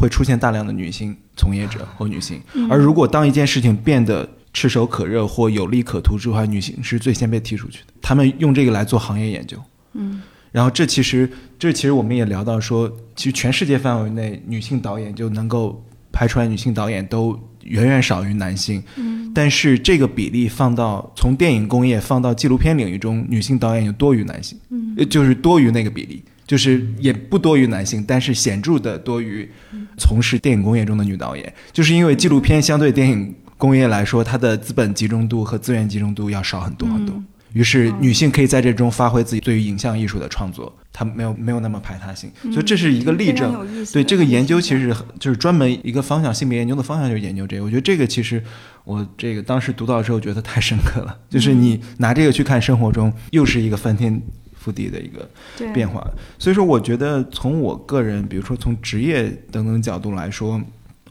会出现大量的女性从业者或女性，而如果当一件事情变得炙手可热或有利可图之后，女性是最先被踢出去的。他们用这个来做行业研究，嗯，然后这其实这其实我们也聊到说，其实全世界范围内女性导演就能够拍出来，女性导演都远远少于男性，嗯，但是这个比例放到从电影工业放到纪录片领域中，女性导演又多于男性，嗯，就是多于那个比例。就是也不多于男性，但是显著的多于从事电影工业中的女导演，就是因为纪录片相对电影工业来说，它的资本集中度和资源集中度要少很多很多。于是女性可以在这中发挥自己对于影像艺术的创作，她没有没有那么排他性，所以这是一个例证。对这个研究其实就是专门一个方向，性别研究的方向就是研究这个。我觉得这个其实我这个当时读到的时候觉得太深刻了，就是你拿这个去看生活中，又是一个翻天覆地的一个变化。所以说，我觉得从我个人，比如说从职业等等角度来说，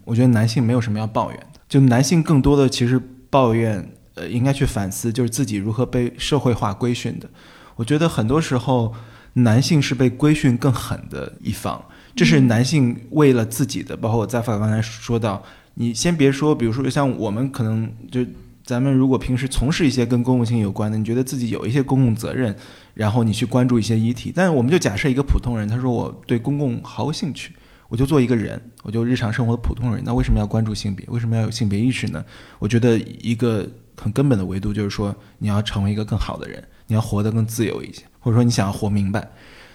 我觉得男性没有什么要抱怨的，就男性更多的其实抱怨。呃，应该去反思，就是自己如何被社会化规训的。我觉得很多时候，男性是被规训更狠的一方，这是男性为了自己的。包括我在法刚才说到，你先别说，比如说像我们可能就咱们如果平时从事一些跟公共性有关的，你觉得自己有一些公共责任，然后你去关注一些议题。但是我们就假设一个普通人，他说我对公共毫无兴趣。我就做一个人，我就日常生活的普通人。那为什么要关注性别？为什么要有性别意识呢？我觉得一个很根本的维度就是说，你要成为一个更好的人，你要活得更自由一些，或者说你想要活明白。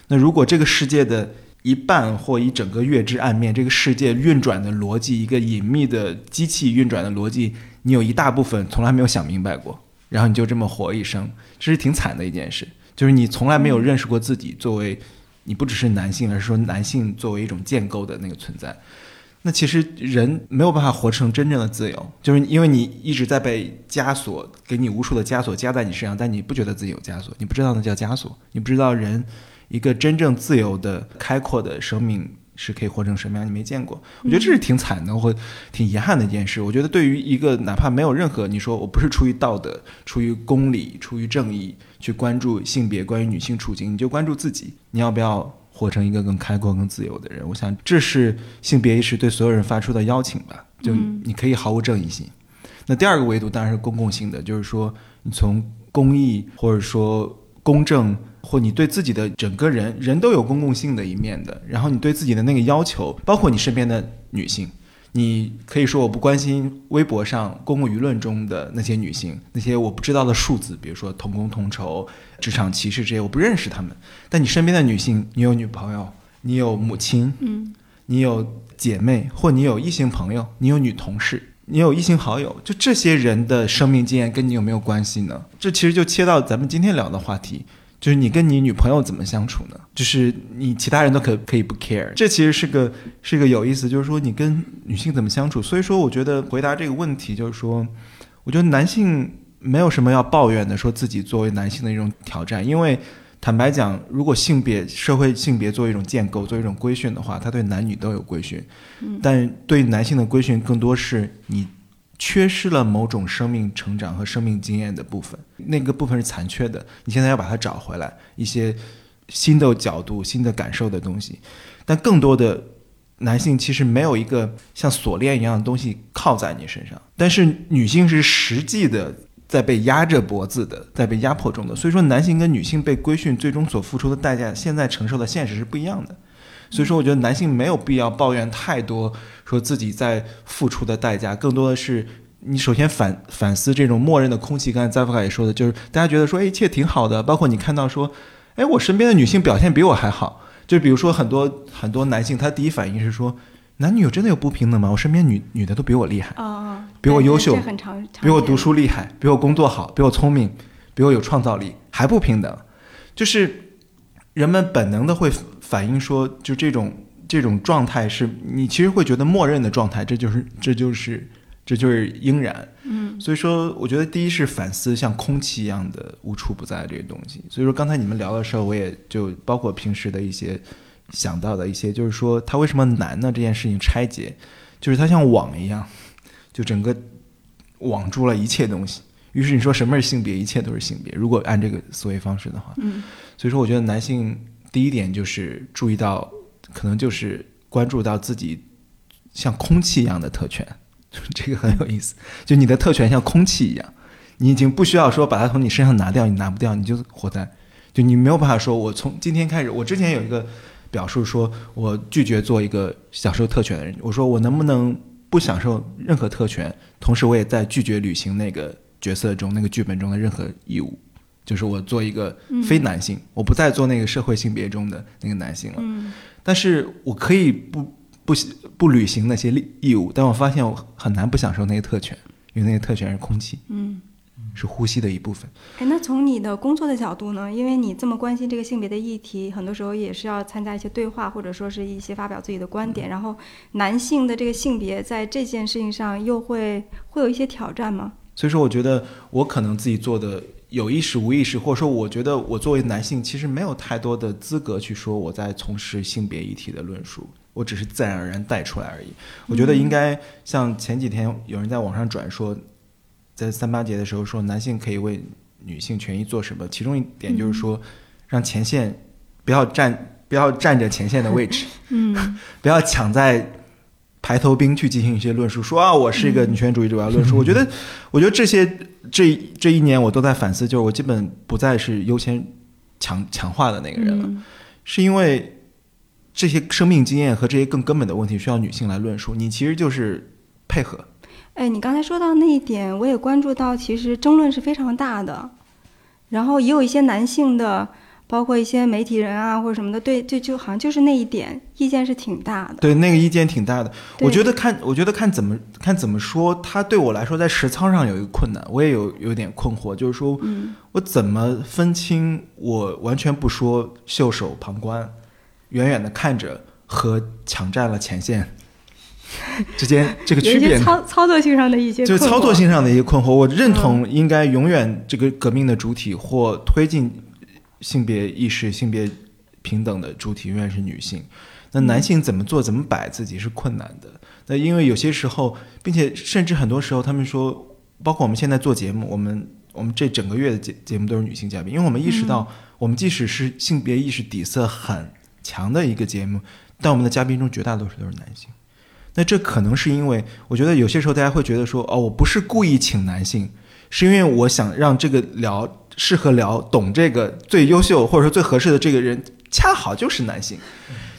那如果这个世界的一半或一整个月之暗面，这个世界运转的逻辑，一个隐秘的机器运转的逻辑，你有一大部分从来没有想明白过，然后你就这么活一生，这是挺惨的一件事。就是你从来没有认识过自己作为。你不只是男性，而是说男性作为一种建构的那个存在，那其实人没有办法活成真正的自由，就是因为你一直在被枷锁，给你无数的枷锁加在你身上，但你不觉得自己有枷锁，你不知道那叫枷锁，你不知道人一个真正自由的、开阔的生命。是可以活成什么样？你没见过，我觉得这是挺惨的，或挺遗憾的一件事。我觉得对于一个哪怕没有任何你说我不是出于道德、出于公理、出于正义去关注性别、关于女性处境，你就关注自己，你要不要活成一个更开阔、更自由的人？我想这是性别意识对所有人发出的邀请吧。就你可以毫无正义性。那第二个维度当然是公共性的，就是说你从公益或者说公正。或你对自己的整个人人都有公共性的一面的，然后你对自己的那个要求，包括你身边的女性，你可以说我不关心微博上公共舆论中的那些女性，那些我不知道的数字，比如说同工同酬、职场歧视这些，我不认识他们。但你身边的女性，你有女朋友，你有母亲，嗯，你有姐妹，或你有异性朋友，你有女同事，你有异性好友，就这些人的生命经验跟你有没有关系呢？这其实就切到咱们今天聊的话题。就是你跟你女朋友怎么相处呢？就是你其他人都可可以不 care，这其实是个是个有意思。就是说你跟女性怎么相处？所以说，我觉得回答这个问题就是说，我觉得男性没有什么要抱怨的，说自己作为男性的一种挑战。因为坦白讲，如果性别社会性别作为一种建构，作为一种规训的话，它对男女都有规训。但对男性的规训更多是你。缺失了某种生命成长和生命经验的部分，那个部分是残缺的。你现在要把它找回来，一些新的角度、新的感受的东西。但更多的男性其实没有一个像锁链一样的东西靠在你身上，但是女性是实际的在被压着脖子的，在被压迫中的。所以说，男性跟女性被规训最终所付出的代价，现在承受的现实是不一样的。所以说，我觉得男性没有必要抱怨太多，说自己在付出的代价，更多的是你首先反反思这种默认的空气。刚才扎夫卡也说的，就是大家觉得说，哎，一切挺好的。包括你看到说，哎，我身边的女性表现比我还好。就比如说很多很多男性，他第一反应是说，男女有真的有不平等吗？我身边女女的都比我厉害，比我优秀，比我读书厉害，比我工作好，比我聪明，比我有创造力，还不平等。就是人们本能的会。反映说，就这种这种状态是你其实会觉得默认的状态，这就是这就是这就是应然。嗯，所以说，我觉得第一是反思像空气一样的无处不在这些东西。所以说，刚才你们聊的时候，我也就包括平时的一些想到的一些，就是说它为什么难呢？这件事情拆解，就是它像网一样，就整个网住了一切东西。于是你说什么是性别？一切都是性别。如果按这个思维方式的话，嗯，所以说我觉得男性。第一点就是注意到，可能就是关注到自己像空气一样的特权，这个很有意思。就你的特权像空气一样，你已经不需要说把它从你身上拿掉，你拿不掉，你就活在，就你没有办法说，我从今天开始，我之前有一个表述，说我拒绝做一个享受特权的人。我说我能不能不享受任何特权，同时我也在拒绝履行那个角色中、那个剧本中的任何义务。就是我做一个非男性，我不再做那个社会性别中的那个男性了。嗯但是我可以不不不履行那些义义务，但我发现我很难不享受那些特权，因为那些特权是空气，嗯。是呼吸的一部分。哎，那从你的工作的角度呢？因为你这么关心这个性别的议题，很多时候也是要参加一些对话，或者说是一些发表自己的观点。然后，男性的这个性别在这件事情上又会会有一些挑战吗？所以说，我觉得我可能自己做的有意识无意识，或者说，我觉得我作为男性，其实没有太多的资格去说我在从事性别议题的论述，我只是自然而然带出来而已。我觉得应该像前几天有人在网上转说，在三八节的时候说男性可以为女性权益做什么，其中一点就是说，让前线不要站不要占着前线的位置，嗯 不要抢在排头兵去进行一些论述，说啊，我是一个女权主义者，我要论述。我觉得，我觉得这些这这一年我都在反思，就是我基本不再是优先强强化的那个人了，嗯。是因为这些生命经验和这些更根本的问题需要女性来论述，你其实就是配合。哎，你刚才说到那一点，我也关注到，其实争论是非常大的，然后也有一些男性的，包括一些媒体人啊或者什么的，对，就就好像就是那一点意见是挺大的。对，那个意见挺大的。我觉得看，我觉得看怎么看怎么说，它对我来说在实操上有一个困难，我也有有点困惑，就是说嗯我怎么分清我完全不说、袖手旁观、远远的看着和抢占了前线之间 这个区别？操操作性上的一些就是操作性上的一个困惑。我认嗯同应该永远这个革命的主体或推进性别意识、性别平等的主体永远是女性。那男性怎么做、怎么摆自己是困难的。那因为有些时候，并且甚至很多时候，他们说，包括我们现在做节目，我们我们这整个月的节节目都是女性嘉宾，因为我们意识到，我们即使是性别意识底色很强的一个节目，但我们的嘉宾中绝大多数都是男性。那这可能是因为，我觉得有些时候大家会觉得说，哦，我不是故意请男性，是因为我想让这个聊适合聊懂这个最优秀或者说最合适的这个人，恰好就是男性。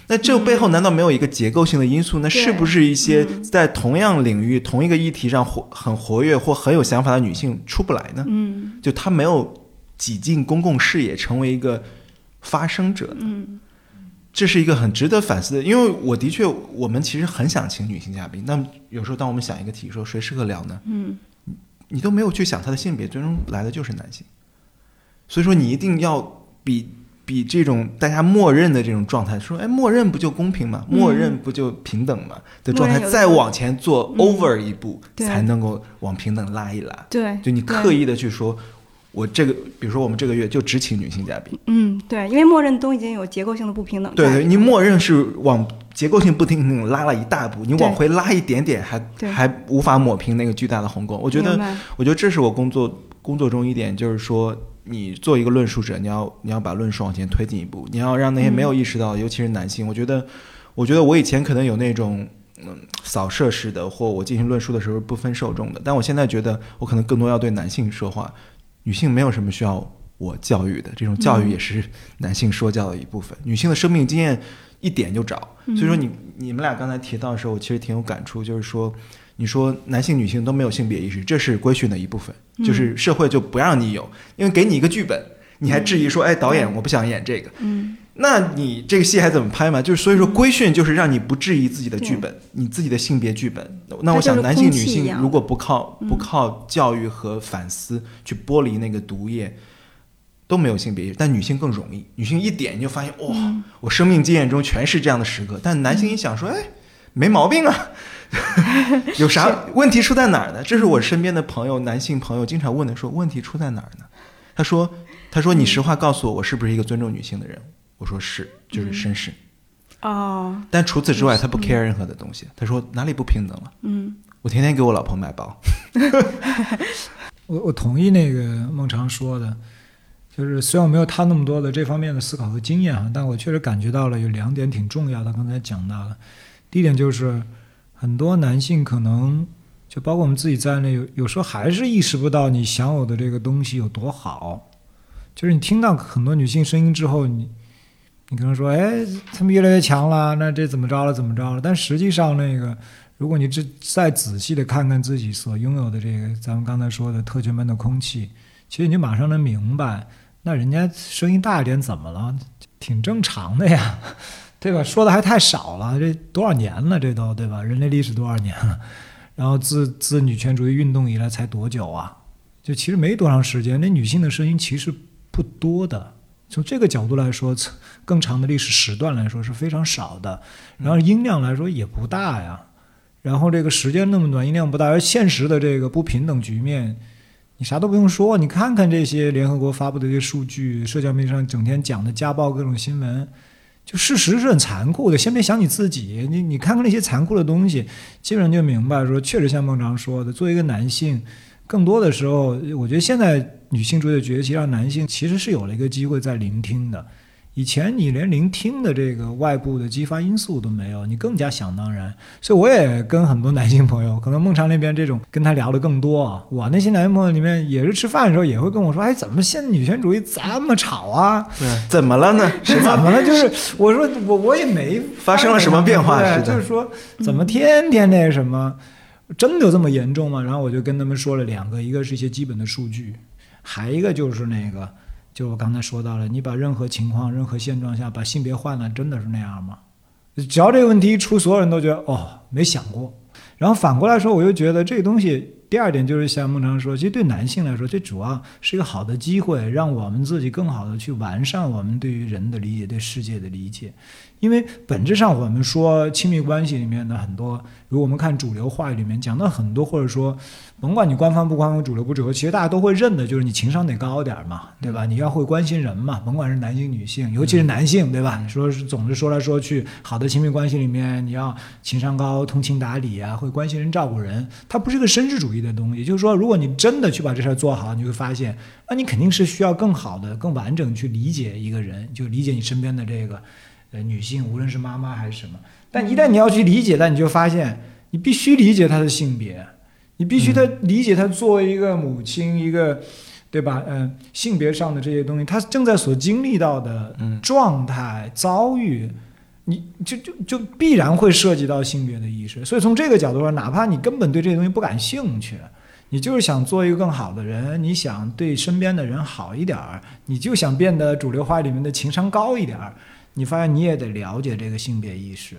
那这背后难道没有一个结构性的因素？那是不是一些在同样领域、同一个议题上活很活跃或很有想法的女性出不来呢？嗯就她没有挤进公共视野，成为一个发声者呢？嗯这是一个很值得反思的，因为我的确，我们其实很想请女性嘉宾。那么有时候，当我们想一个题，说谁适合聊呢？嗯你都没有去想他的性别，最终来的就是男性。所以说，你一定要比比这种大家默认的这种状态，说，哎，默认不就公平吗？默认不就平等吗？的状态再往前做嗯 over 一步，对才能够往平等拉一拉。对，就你刻意的去说，我这个，比如说我们这个月就只请女性嘉宾。嗯对，因为默认都已经有结构性的不平等。对对，你默认是往结构性不平等拉了一大步，你往回拉一点点还，对还无法抹平那个巨大的鸿沟。我觉得我觉得这是我工作工作中一点，就是说，你做一个论述者，你要你要把论述往前推进一步，你要让那些没有意识到，尤其是男性，我觉得，我觉得我以前可能有那种。嗯，扫射式的，或我进行论述的时候不分受众的，但我现在觉得我可能更多要对男性说话，女性没有什么需要我教育的，这种教育也是男性说教的一部分。女性的生命经验一点就着，所以说你你们俩刚才提到的时候，我其实挺有感触，就是说，你说男性女性都没有性别意识，这是规训的一部分，就是社会就不让你有，因为给你一个剧本，你还质疑说，哎，导演我不想演这个，嗯。那你这个戏还怎么拍嘛？就是所以说，规训就是让你不质疑自己的剧本，你自己的性别剧本。那我想，男性、女性如果不靠不靠教育和反思去剥离那个毒液，都没有性别意识。但女性更容易，女性一点你就发现，哇，我生命经验中全是这样的时刻。但男性一想说，哎，没毛病啊，有啥问题出在哪儿呢？这是我身边的朋友，男性朋友经常问的，说问题出在哪儿呢？他说，他说你实话告诉我，我是不是一个尊重女性的人？我说是，就是绅士。哦但除此之外，他不 care 任何的东西。他说哪里不平等了？嗯我天天给我老婆买包。我我同意那个孟尝说的，就是虽然我没有他那么多的这方面的思考和经验哈，但我确实感觉到了有两点挺重要的。刚才讲到了，第一点就是很多男性可能就包括我们自己在内，有有时候还是意识不到你享有的这个东西有多好。就是你听到很多女性声音之后，你你可能说，哎，他们越来越强了，那这怎么着了，怎么着了？但实际上那个。如果你只再仔细的看看自己所拥有的这个，咱们刚才说的特权般的空气，其实你就马上能明白，那人家声音大一点怎么了？挺正常的呀，对吧？说的还太少了，这多少年了，这都对吧？人类历史多少年了？然后自自女权主义运动以来才多久啊？就其实没多长时间，那女性的声音其实不多的。从这个角度来说，更长的历史时段来说是非常少的。然后音量来说也不大呀。然后这个时间那么短，音量不大，而现实的这个不平等局面，你啥都不用说，你看看这些联合国发布的这些数据，社交媒体上整天讲的家暴各种新闻，就事实是很残酷的。先别想你自己，你你看看那些残酷的东西，基本上就明白说，确实像孟常说的，作为一个男性，更多的时候，我觉得现在女性主义的崛起，让男性其实是有了一个机会在聆听的。以前你连聆听的这个外部的激发因素都没有，你更加想当然。所以我也跟很多男性朋友，可能孟尝那边这种跟他聊的更多。我那些男性朋友里面也是吃饭的时候也会跟我说：“哎，怎么现在女权主义这么吵啊？对，怎么了呢？是怎么了？就是我说我我也没 发生了什么变化，是就是说怎么天天那什么，真的有这么严重吗？然后我就跟他们说了两个，一个是一些基本的数据，还一个就是那个。就我刚才说到了，你把任何情况、任何现状下把性别换了，真的是那样吗？只要这个问题一出，所有人都觉得哦，没想过。然后反过来说，我又觉得这个东西。第二点就是像孟常说，其实对男性来说，这主要是一个好的机会，让我们自己更好的去完善我们对于人的理解、对世界的理解。因为本质上，我们说亲密关系里面的很多，如果我们看主流话语里面讲的很多，或者说甭管你官方不官方、主流不主流，其实大家都会认的，就是你情商得高点嘛，对吧？你要会关心人嘛，甭管是男性、女性，尤其是男性，对吧？说是总是说来说去，好的亲密关系里面，你要情商高、通情达理啊，会关心人、照顾人，它不是个绅士主义的东西。也就是说，如果你真的去把这事儿做好，你会发现，那你肯定是需要更好的、更完整去理解一个人，就理解你身边的这个。呃，女性无论是妈妈还是什么，但一旦你要去理解，那你就发现你必须理解她的性别，你必须她理解她作为一个母亲，一个对吧？嗯，性别上的这些东西，她正在所经历到的状态遭遇，你就就就必然会涉及到性别的意识。所以从这个角度说，哪怕你根本对这些东西不感兴趣，你就是想做一个更好的人，你想对身边的人好一点儿，你就想变得主流话里面的情商高一点儿。你发现你也得了解这个性别意识，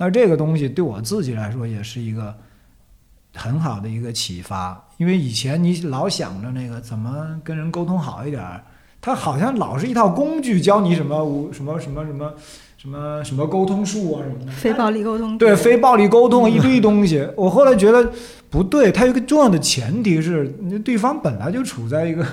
那这个东西对我自己来说也是一个很好的一个启发。因为以前你老想着那个怎么跟人沟通好一点儿，他好像老是一套工具教你什么什么什么什么什么什么沟通术啊什么的。非暴力沟通。对，非暴力沟通一堆东西。我后来觉得不对，它有一个重要的前提是，对方本来就处在一个。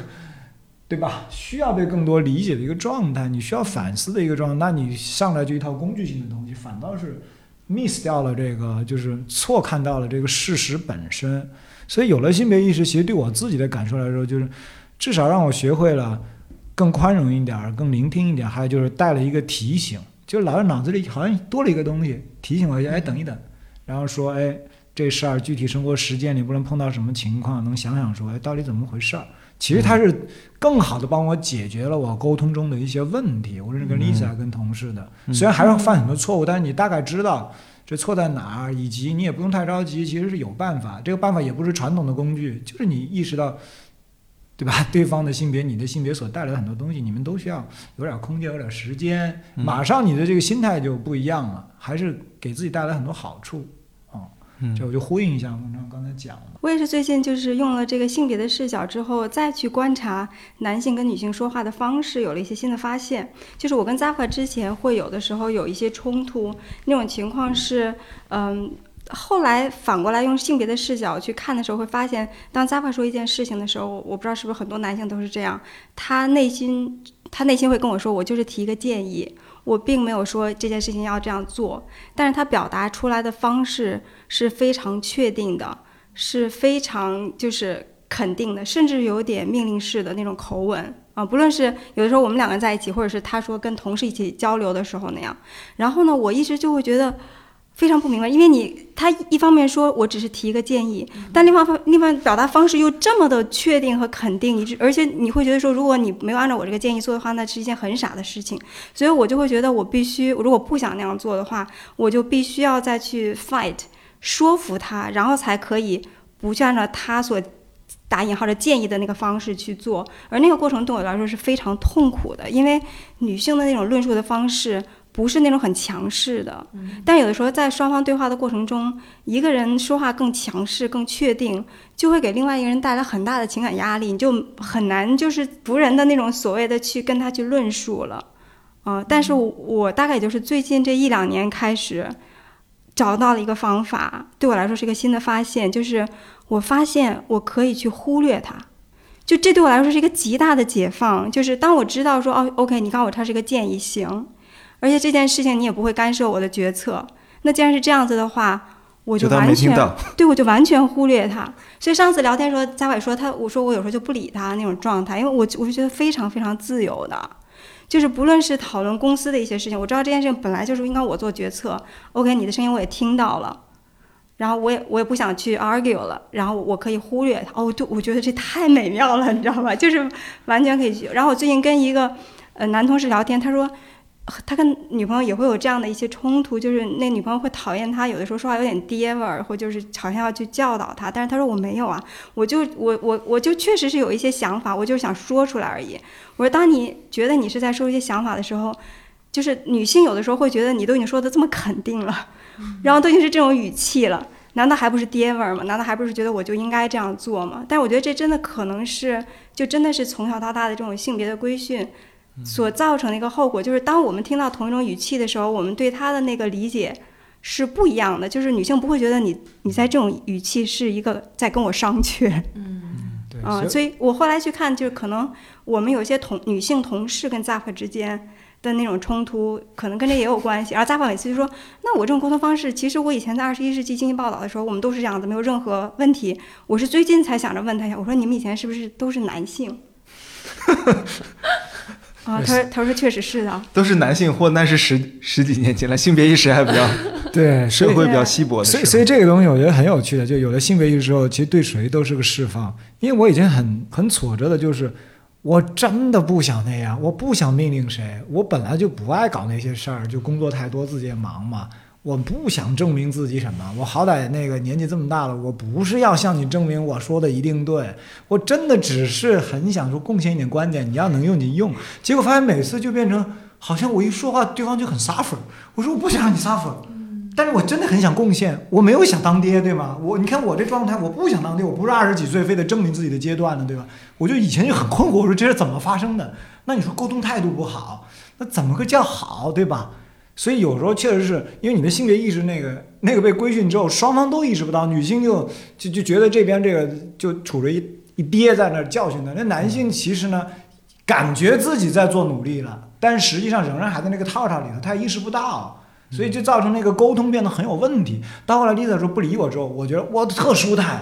对吧？需要被更多理解的一个状态，你需要反思的一个状态，那你上来就一套工具性的东西，反倒是 miss 掉了这个，就是错看到了这个事实本身。所以有了性别意识，其实对我自己的感受来说，就是至少让我学会了更宽容一点，更聆听一点，还有就是带了一个提醒，就是老是脑子里好像多了一个东西提醒我一下，哎，等一等，然后说，哎，这事儿具体生活实践里不能碰到什么情况，能想想说，哎，到底怎么回事儿？其实他是更好的帮我解决了我沟通中的一些问题，无论是跟 Lisa 跟同事的，虽然还是犯很多错误，但是你大概知道这错在哪儿，以及你也不用太着急，其实是有办法。这个办法也不是传统的工具，就是你意识到，对吧？对方的性别，你的性别所带来的很多东西，你们都需要有点空间，有点时间，马上你的这个心态就不一样了，还是给自己带来很多好处。这我就呼应一下孟章刚才讲的。我也是最近就是用了这个性别的视角之后，再去观察男性跟女性说话的方式，有了一些新的发现。就是我跟 Zaffa 之前会有的时候有一些冲突，那种情况是，嗯，后来反过来用性别的视角去看的时候，会发现，当 Zaffa 说一件事情的时候，我不知道是不是很多男性都是这样，他内心他内心会跟我说，我就是提一个建议。我并没有说这件事情要这样做，但是他表达出来的方式是非常确定的，是非常就是肯定的，甚至有点命令式的那种口吻啊。不论是有的时候我们两个在一起，或者是他说跟同事一起交流的时候那样，然后呢，我一直就会觉得。非常不明白，因为你他一方面说我只是提一个建议，但另外方另外表达方式又这么的确定和肯定，一致，而且你会觉得说，如果你没有按照我这个建议做的话，那是一件很傻的事情，所以我就会觉得我必须，如果不想那样做的话，我就必须要再去 fight，说服他，然后才可以不去按照他所打引号的建议的那个方式去做，而那个过程对我来说是非常痛苦的，因为女性的那种论述的方式不是那种很强势的，但有的时候在双方对话的过程中，一个人说话更强势、更确定，就会给另外一个人带来很大的情感压力，你就很难就是服人的那种所谓的去跟他去论述了，嗯、但是我我大概也就是最近这一两年开始。找到了一个方法，对我来说是一个新的发现，就是我发现我可以去忽略他，就这对我来说是一个极大的解放。就是当我知道说哦，OK，你告诉我他是个建议行，而且这件事情你也不会干涉我的决策。那既然是这样子的话，我就完全。对我就完全忽略他。所以上次聊天说，佳伟说他，我说我有时候就不理他那种状态，因为我我就觉得非常非常自由的。就是不论是讨论公司的一些事情，我知道这件事情本来就是应该我做决策，OK，你的声音我也听到了，然后我也我也不想去 argue 了，然后我可以忽略他。哦，对，我觉得这太美妙了，你知道吧？就是完全可以去。然后我最近跟一个呃男同事聊天，他说呃他跟女朋友也会有这样的一些冲突，就是那女朋友会讨厌他，有的时候说话有点爹味儿，或就是好像要去教导他。但是他说我没有啊，我就我我我就确实是有一些想法，我就是想说出来而已。我说，当你觉得你是在说一些想法的时候，就是女性有的时候会觉得你都已经说的这么肯定了，然后都已经是这种语气了，难道还不是爹味儿吗？难道还不是觉得我就应该这样做吗？但我觉得这真的可能是，就真的是从小到大的这种性别的规训所造成的一个后果，就是当我们听到同一种语气的时候，我们对他的那个理解。是不一样的，就是女性不会觉得你你在这种语气是一个在跟我商榷，对，嗯，所以所以我后来去看，就是可能我们有些同女性同事跟 Zap 之间的那种冲突，可能跟这也有关系。然后 Zap 每次就说：“那我这种沟通方式，其实我以前在二十一世纪经济报道的时候，我们都是这样子，没有任何问题。我是最近才想着问他一下，我说你们以前是不是都是男性？” 啊，他说：“他说确实是的。都是男性，或那是十十几年前了，性别意识还比较 对 社会比较稀薄的。所以，所以这个东西我觉得很有趣的，就有了性别意识之后，其实对谁都是个释放。因为我已经很很挫折的，就是我真的不想那样，我不想命令谁，我本来就不爱搞那些事儿，就工作太多，自己也忙嘛。我不想证明自己什么，我好歹那个年纪这么大了，我不是要向你证明我说的一定对，我真的只是很想说贡献一点观点，你要能用你用。结果发现每次就变成好像我一说话，对方就很 suffer。我说我不想让你 suffer，但是我真的很想贡献，我没有想当爹，对吗？我你看我这状态，我不想当爹，我不是二十几岁非得证明自己的阶段呢，对吧？我就以前就很困惑，我说这是怎么发生的？那你说沟通态度不好，那怎么个叫好，对吧？所以有时候确实是因为你的性别意识那个那个被规训之后，双方都意识不到，女性就就就觉得这边这个就处着一一爹在那儿教训他，那男性其实呢感觉自己在做努力了，但实际上仍然还在那个套套里头，他意识不到。所以就造成那个沟通变得很有问题。到后来丽萨说不理我之后，我觉得我特舒坦，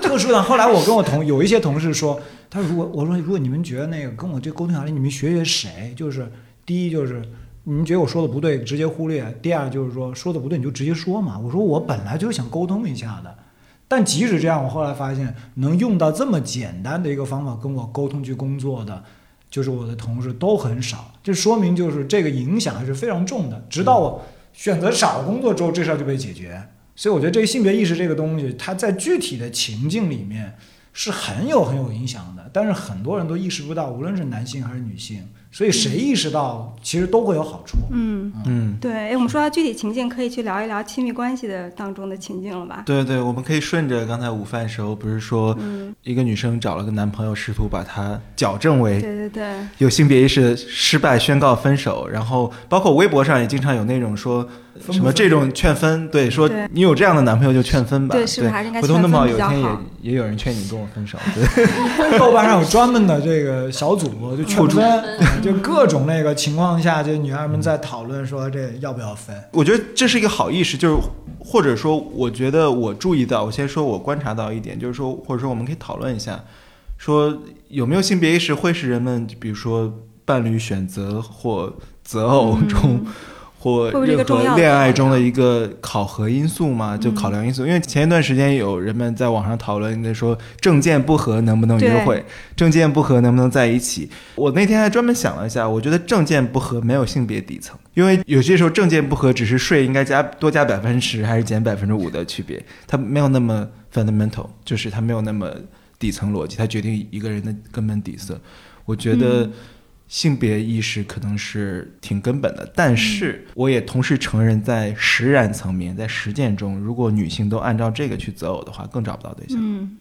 特舒坦。后来我跟我同有一些同事说，他如果我说如果你们觉得那个跟我这沟通下来，你们学学谁？就是第一就是你觉得我说的不对，直接忽略；第二就是说说的不对你就直接说嘛。我说我本来就是想沟通一下的。但即使这样，我后来发现能用到这么简单的一个方法跟我沟通去工作的，就是我的同事都很少，这说明就是这个影响还是非常重的。直到我选择少工作之后，这事儿就被解决。所以我觉得这个性别意识这个东西，它在具体的情境里面是很有很有影响的，但是很多人都意识不到，无论是男性还是女性。所以谁意识到，其实都会有好处。嗯，嗯，对。哎，我们说到具体情境，可以去聊一聊亲密关系的当中的情境了吧？对对，我们可以顺着刚才午饭时候不是说，嗯，一个女生找了个男朋友，试图把他矫正为对对对。有性别意识，失败宣告分手。然后包括微博上也经常有那种说什么这种劝分，对，说你有这样的男朋友就劝分吧。对是不是还是应该回头弄不好劝分比较有一天也也有人劝你跟我分手。对，豆瓣上有专门的这个小组，就劝分，就各种那个情况下，就女孩们在讨论说这要不要分。我觉得这是一个好意识，就是或者说，我觉得我注意到，我先说我观察到一点，就是说，或者说我们可以讨论一下，说有没有性别意识会是人们，比如说伴侣选择或择偶中。嗯或任何恋爱中的一个考核因素嘛，就嗯考量因素。因为前一段时间有人们在网上讨论，那说证件不合能不能约会，证件不合能不能在一起。我那天还专门想了一下，我觉得证件不合没有性别底层，因为有些时候证件不合只是税应该加多加百分之十还是减百分之五的区别，它没有那么 fundamental，就是它没有那么底层逻辑，它决定一个人的根本底色。我觉得性别意识可能是挺根本的，但是我也同时承认，在实然层面，在实践中，如果女性都按照这个去择偶的话，更找不到对象。嗯，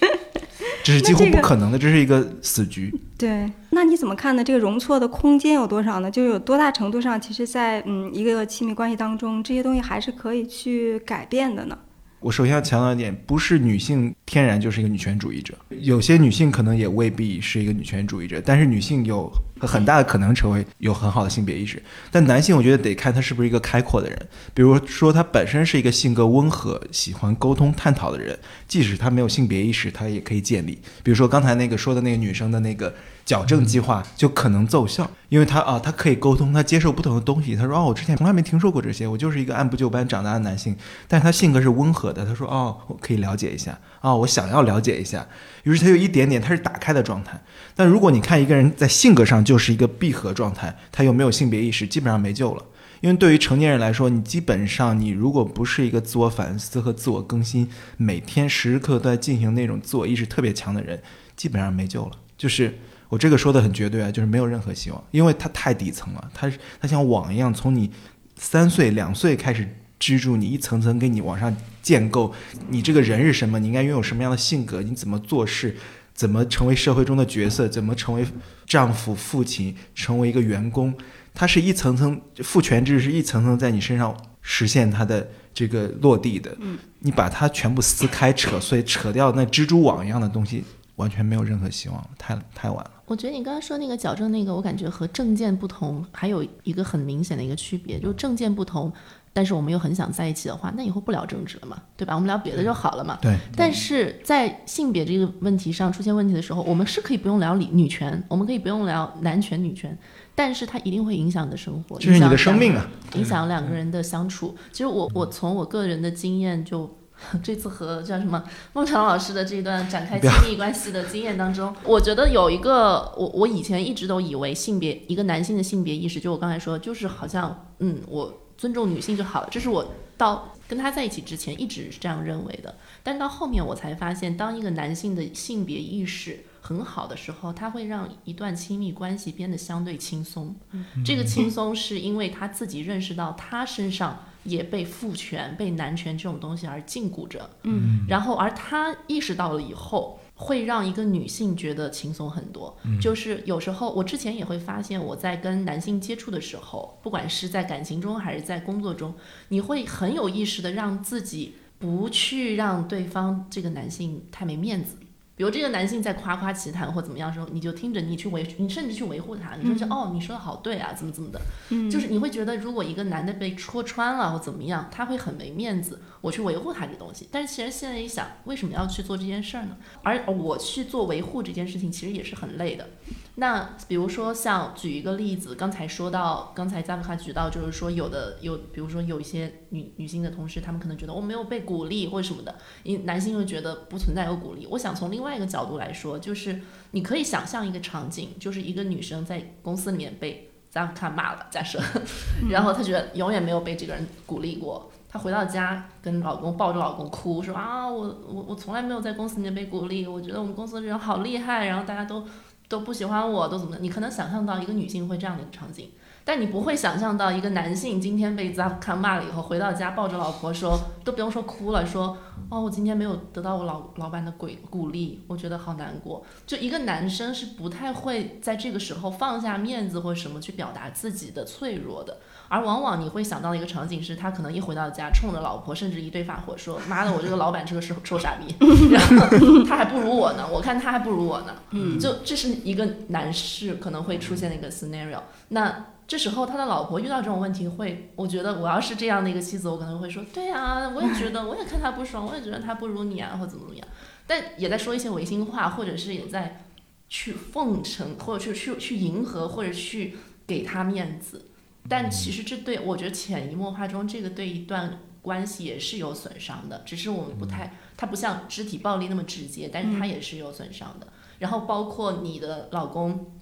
这是几乎不可能的，这是一个死局。对。那你怎么看呢？这个容错的空间有多少呢？就有多大程度上，其实在嗯一个亲密关系当中，这些东西还是可以去改变的呢？我首先要强调一点，不是女性天然就是一个女权主义者，有些女性可能也未必是一个女权主义者，但是女性有很大的可能成为有很好的性别意识。但男性，我觉得得看他是不是一个开阔的人，比如说他本身是一个性格温和、喜欢沟通探讨的人，即使他没有性别意识，他也可以建立。比如说刚才那个说的那个女生的那个矫正计划就可能奏效，因为他啊，他可以沟通，他接受不同的东西。他说哦，我之前从来没听说过这些，我就是一个按部就班长大的男性，但是他性格是温和的。他说哦，我可以了解一下啊、我想要了解一下。于是他有一点点他是打开的状态。但如果你看一个人在性格上就是一个闭合状态，他又没有性别意识，基本上没救了。因为对于成年人来说，你基本上你如果不是一个自我反思和自我更新，每天时时刻刻都在进行那种自我意识特别强的人，基本上没救了。就是我这个说的很绝对啊，就是没有任何希望，因为它太底层了，它它像网一样，从你三岁两岁开始支住你，一层层给你往上建构，你这个人是什么，你应该拥有什么样的性格，你怎么做事，怎么成为社会中的角色，怎么成为丈夫、父亲，成为一个员工，它是一层层父权制是一层层在你身上实现它的这个落地的。嗯，你把它全部撕开、扯碎、扯掉那蜘蛛网一样的东西，完全没有任何希望了，太太晚了。我觉得你刚刚说那个矫正那个，我感觉和证件不同，还有一个很明显的一个区别，就是证件不同，但是我们又很想在一起的话，那以后不聊政治了嘛，对吧？我们聊别的就好了嘛。对，但是在性别这个问题上出现问题的时候，我们是可以不用聊女女权，我们可以不用聊男权女权，但是它一定会影响你的生活，这是你的生命啊！影响两个人的相处。其实我我从我个人的经验就。这次和叫什么孟尝老师的这段展开亲密关系的经验当中，我觉得有一个我我以前一直都以为性别一个男性的性别意识，就我刚才说，就是好像嗯我尊重女性就好了，这是我到跟他在一起之前一直是这样认为的。但到后面我才发现，当一个男性的性别意识很好的时候，他会让一段亲密关系变得相对轻松。这个轻松是因为他自己认识到他身上也被父权、被男权这种东西而禁锢着。嗯，然后而他意识到了以后。会让一个女性觉得轻松很多，就是有时候我之前也会发现，我在跟男性接触的时候，不管是在感情中还是在工作中，你会很有意识的让自己不去让对方这个男性太没面子。比如这个男性在夸夸其谈或怎么样的时候，你就听着，你去维，你甚至去维护他，你说是、哦，你说的好对啊，怎么怎么的，嗯就是你会觉得，如果一个男的被戳穿了或怎么样，他会很没面子，我去维护他这东西。但是其实现在一想，为什么要去做这件事儿呢？而我去做维护这件事情，其实也是很累的。那比如说像举一个例子，刚才说到，刚才加布卡举到，就是说有的有，比如说有一些女女性的同事，她们可能觉得我没有被鼓励或者什么的，因男性又觉得不存在有鼓励。我想从另外一个角度来说，就是你可以想象一个场景，就是一个女生在公司里面被加布卡骂了，假设，然后她觉得永远没有被这个人鼓励过。她回到家跟老公抱着老公哭，说啊，我我我从来没有在公司里面被鼓励，我觉得我们公司的人好厉害，然后大家都都不喜欢我，都怎么的？你可能想象到一个女性会这样的一个场景，但你不会想象到一个男性今天被扎卡骂了以后，回到家抱着老婆说，都不用说哭了，说哦，我今天没有得到我老老板的鼓鼓励，我觉得好难过。就一个男生是不太会在这个时候放下面子或者什么去表达自己的脆弱的。而往往你会想到的一个场景是，他可能一回到家，冲着老婆甚至一对发火说：“妈的，我这个老板是个臭臭傻逼，然后他还不如我呢，我看他还不如我呢。”嗯，就这是一个男士可能会出现的一个 scenario。那这时候他的老婆遇到这种问题会，我觉得我要是这样的一个妻子，我可能会说：“对啊，我也觉得，我也看他不爽，我也觉得他不如你啊，或怎么怎么样。”但也在说一些违心话，或者是也在去奉承，或者去去去迎合，或者去给他面子。但其实这对我觉得潜移默化中，这个对一段关系也是有损伤的，只是我们不太，它不像肢体暴力那么直接，但是它也是有损伤的。然后包括你的老公，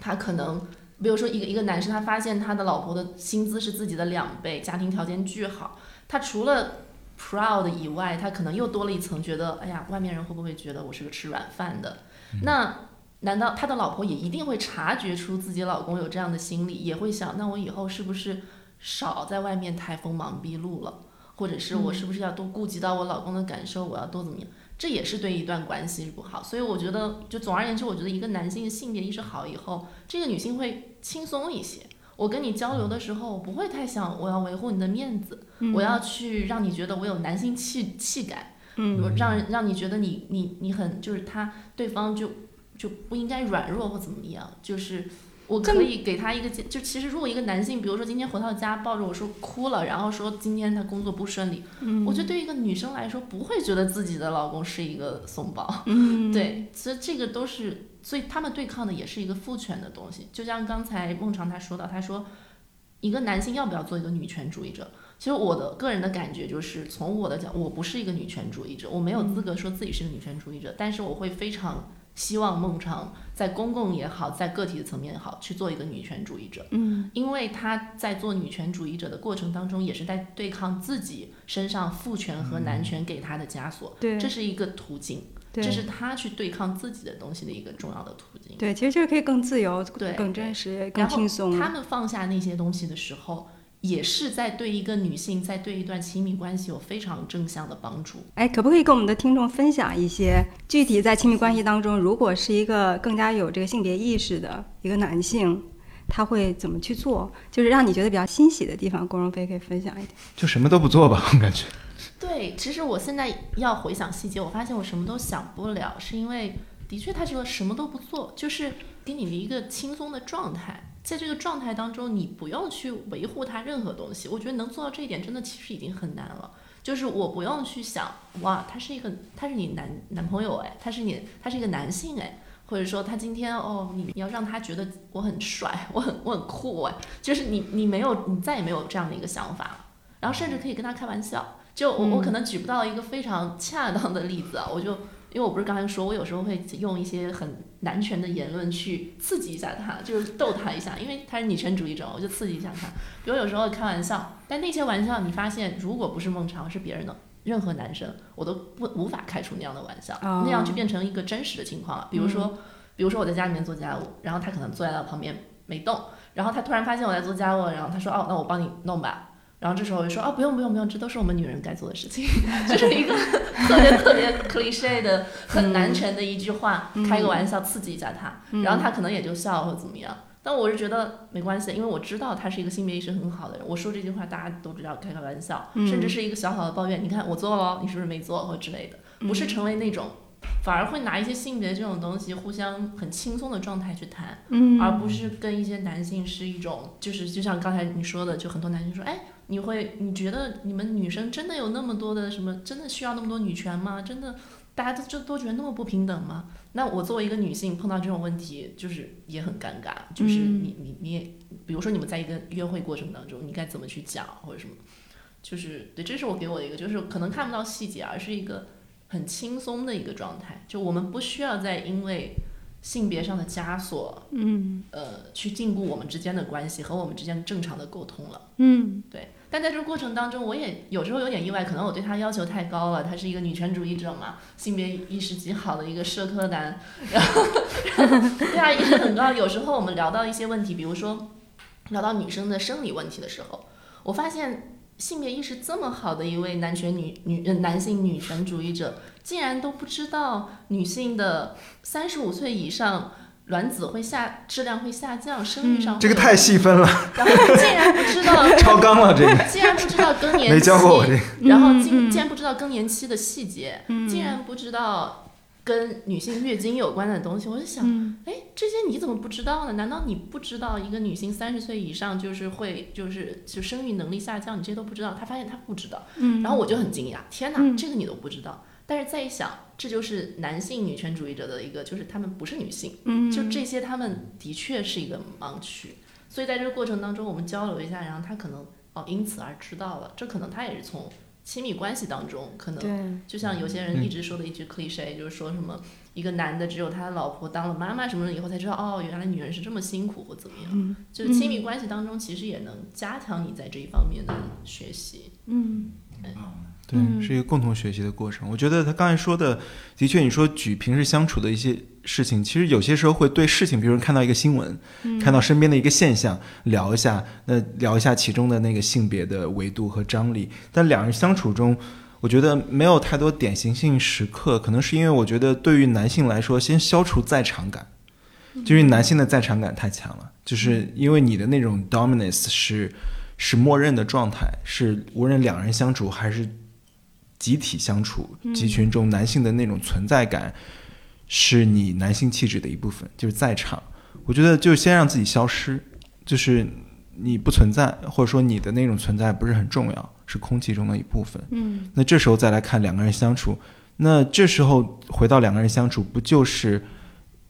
他可能，比如说一个一个男生，他发现他的老婆的薪资是自己的两倍，家庭条件巨好，他除了 proud 以外，他可能又多了一层觉得，哎呀，外面人会不会觉得我是个吃软饭的？那难道他的老婆也一定会察觉出自己老公有这样的心理，也会想，那我以后是不是少在外面太锋芒毕露了？或者是我是不是要多顾及到我老公的感受？我要多怎么样？这也是对一段关系不好。所以我觉得，就总而言之，我觉得一个男性的性别意识好以后，这个女性会轻松一些。我跟你交流的时候，我不会太想我要维护你的面子，我要去让你觉得我有男性气气概，嗯，让让你觉得你你你很就是他对方就就不应该软弱或怎么样，就是我可以给他一个建，就其实如果一个男性，比如说今天回到家抱着我说哭了，然后说今天他工作不顺利，嗯我觉得对于一个女生来说，不会觉得自己的老公是一个怂包，嗯，对，其实这个都是，所以他们对抗的也是一个父权的东西。就像刚才孟尝他说到，他说一个男性要不要做一个女权主义者？其实我的个人的感觉就是，从我的角，我不是一个女权主义者，我没有资格说自己是个女权主义者，但是我会非常希望孟尝在公共也好，在个体的层面也好，去做一个女权主义者。嗯，因为他在做女权主义者的过程当中，也是在对抗自己身上父权和男权给他的枷锁，对这是一个途径。这是他去对抗自己的东西的一个重要的途径。对，其实就是可以更自由、对更真实、更轻松。他们放下那些东西的时候，也是在对一个女性在对一段亲密关系有非常正向的帮助。哎，可不可以跟我们的听众分享一些具体在亲密关系当中，如果是一个更加有这个性别意识的一个男性，他会怎么去做？就是让你觉得比较欣喜的地方，郭荣飞可以分享一点。就什么都不做吧，我感觉。对，其实我现在要回想细节，我发现我什么都想不了，是因为的确他这个什么都不做，就是给你的一个轻松的状态。在这个状态当中，你不用去维护他任何东西。我觉得能做到这一点，真的其实已经很难了。就是我不用去想，哇，他是一个，他是你男男朋友哎，他是你，他是一个男性哎，或者说他今天哦，你你要让他觉得我很帅，我很我很酷哎，就是你你没有，你再也没有这样的一个想法了。然后甚至可以跟他开玩笑。就我我可能举不到一个非常恰当的例子啊，我就因为我不是刚才说，我有时候会用一些很男权的言论去刺激一下他，就是逗他一下，因为他是女权主义者，我就刺激一下他。比如有时候开玩笑，但那些玩笑你发现，如果不是孟尝，是别人的。任何男生，我都不无法开出那样的玩笑，哦那样就变成一个真实的情况了。比如说，比如说我在家里面做家务，然后他可能坐在我旁边没动，然后他突然发现我在做家务，然后他说：“哦，那我帮你弄吧。”然后这时候我就说：“啊，不用不用不用，这都是我们女人该做的事情。”就是一个特别特别 cliche 的、很男权的一句话，开个玩笑刺激一下他，然后他可能也就笑或者怎么样。但我是觉得没关系，因为我知道他是一个性别意识很好的人。我说这句话，大家都知道开个玩笑，甚至是一个小小的抱怨。你看我做了，你是不是没做或之类的？不是成为那种，反而会拿一些性别这种东西互相很轻松的状态去谈，嗯而不是跟一些男性是一种，就是就像刚才你说的，就很多男性说，哎，你会你觉得你们女生真的有那么多的什么，真的需要那么多女权吗？真的大家都就都觉得那么不平等吗？那我作为一个女性碰到这种问题，就是也很尴尬，就是你你你也，比如说你们在一个约会过程当中，你该怎么去讲或者什么，就是对，这是我给我的一个，就是可能看不到细节，而是一个很轻松的一个状态，就我们不需要再因为性别上的枷锁，嗯呃，去禁锢我们之间的关系和我们之间正常的沟通了。嗯对，但在这个过程当中，我也有时候有点意外，可能我对他要求太高了。他是一个女权主义者嘛，性别意识极好的一个社科男，然后然后对他意识很高。有时候我们聊到一些问题，比如说聊到女生的生理问题的时候，我发现性别意识这么好的一位男权女女男性女权主义者，竟然都不知道女性的三十五岁以上。卵子会下质量会下降，生育上会这个太细分了，然后他竟然不知道 超纲了，这个 竟然不知道更年期，没教过我这个。然后竟竟然不知道更年期的细节，竟然不知道跟女性月经有关的东西，我就想，嗯哎，这些你怎么不知道呢？难道你不知道一个女性三十岁以上就是会就是就生育能力下降，你这些都不知道？他发现他不知道，嗯，然后我就很惊讶，天哪，嗯这个你都不知道。但是再一想，这就是男性女权主义者的一个，就是他们不是女性，嗯就这些他们的确是一个盲区。所以在这个过程当中，我们交流一下，然后他可能哦因此而知道了，这可能他也是从亲密关系当中可能就像有些人一直说的一句 cliche，、就是说什么一个男的只有他老婆当了妈妈什么的以后才知道，哦，原来女人是这么辛苦或怎么样。嗯就是亲密关系当中，其实也能加强你在这一方面的学习。嗯对，是一个共同学习的过程。我觉得他刚才说的，的确，你说举平时相处的一些事情，其实有些时候会对事情，比如看到一个新闻，看到身边的一个现象，聊一下，那聊一下其中的那个性别的维度和张力。但两人相处中，我觉得没有太多典型性时刻，可能是因为我觉得对于男性来说，先消除在场感，就是男性的在场感太强了，就是因为你的那种 dominance 是是默认的状态，是无论两人相处还是集体相处，集群中男性的那种存在感，是你男性气质的一部分，就是在场。我觉得就先让自己消失，就是你不存在，或者说你的那种存在不是很重要，是空气中的一部分。嗯，那这时候再来看两个人相处，那这时候回到两个人相处，不就是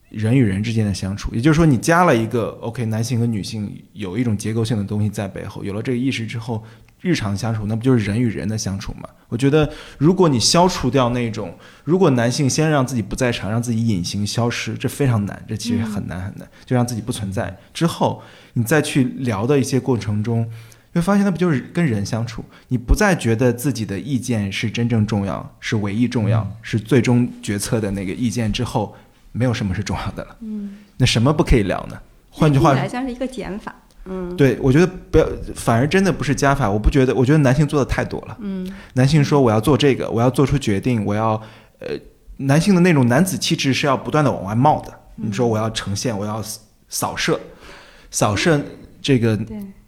人与人之间的相处？也就是说，你加了一个 OK，男性和女性有一种结构性的东西在背后，有了这个意识之后，日常相处那不就是人与人的相处吗？我觉得，如果你消除掉那种，如果男性先让自己不在场，让自己隐形消失，这非常难，这其实很难很难，就让自己不存在之后，你再去聊的一些过程中。会发现，那不就是跟人相处？你不再觉得自己的意见是真正重要，是唯一重要，是最终决策的那个意见之后，没有什么是重要的了。嗯，那什么不可以聊呢？换句话来像是一个减法。嗯，对，我觉得不要，反而真的不是加法。我不觉得，我觉得男性做的太多了。嗯，男性说我要做这个，我要做出决定，我要呃，男性的那种男子气质是要不断的往外冒的。你说我要呈现，我要扫射，扫射这个。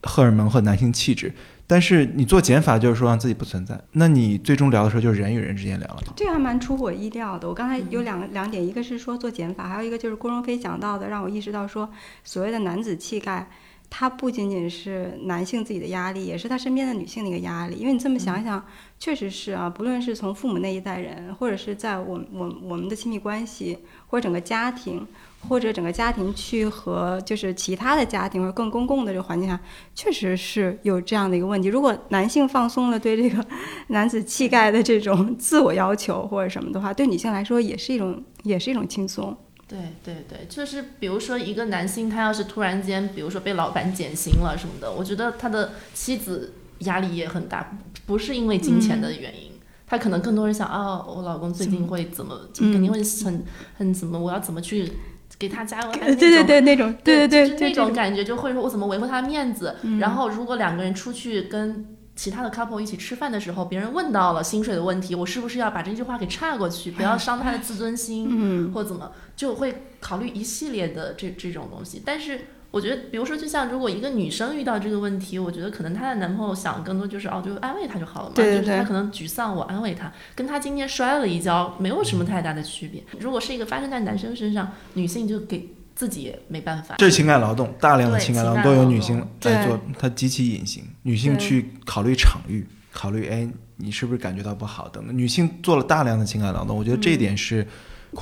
荷尔蒙和男性气质，但是你做减法就是说让自己不存在，那你最终聊的时候就是人与人之间聊了。这个还蛮出乎我意料的。我刚才有两个两点，一个是说做减法，还有一个就是郭荣飞讲到的，让我意识到说，所谓的男子气概，它不仅仅是男性自己的压力，也是他身边的女性的一个压力。因为你这么想一想，确实是啊，不论是从父母那一代人，或者是在我我我们的亲密关系，或者整个家庭。或者整个家庭去和就是其他的家庭或者更公共的这个环境下，确实是有这样的一个问题。如果男性放松了对这个 男子气概的这种自我要求或者什么的话，对女性来说也是一种也是一种轻松。对对对，就是比如说一个男性，他要是突然间，比如说被老板减薪了什么的，我觉得他的妻子压力也很大，不是因为金钱的原因，他可能更多人想啊，我老公最近会怎么，肯定会很很怎么，我要怎么去。给他加油，对对对，那种，对对对，那种感觉就会说，我怎么维护他的面子？然后，如果两个人出去跟其他的 couple 一起吃饭的时候，别人问到了薪水的问题，我是不是要把这句话给岔过去，不要伤他的自尊心，嗯，或怎么，就会考虑一系列的这这种东西，但是。我觉得，比如说，就像如果一个女生遇到这个问题，我觉得可能她的男朋友想更多就是哦，就安慰她就好了嘛。对对对。就是她可能沮丧，我安慰她，跟她今天摔了一跤没有什么太大的区别。如果是一个发生在男生身上，女性就给自己没办法。这是情感劳动，大量的情感劳动都有女性在做，它极其隐形。女性去考虑场域，考虑哎，你是不是感觉到不好等等。女性做了大量的情感劳动，我觉得这一点是。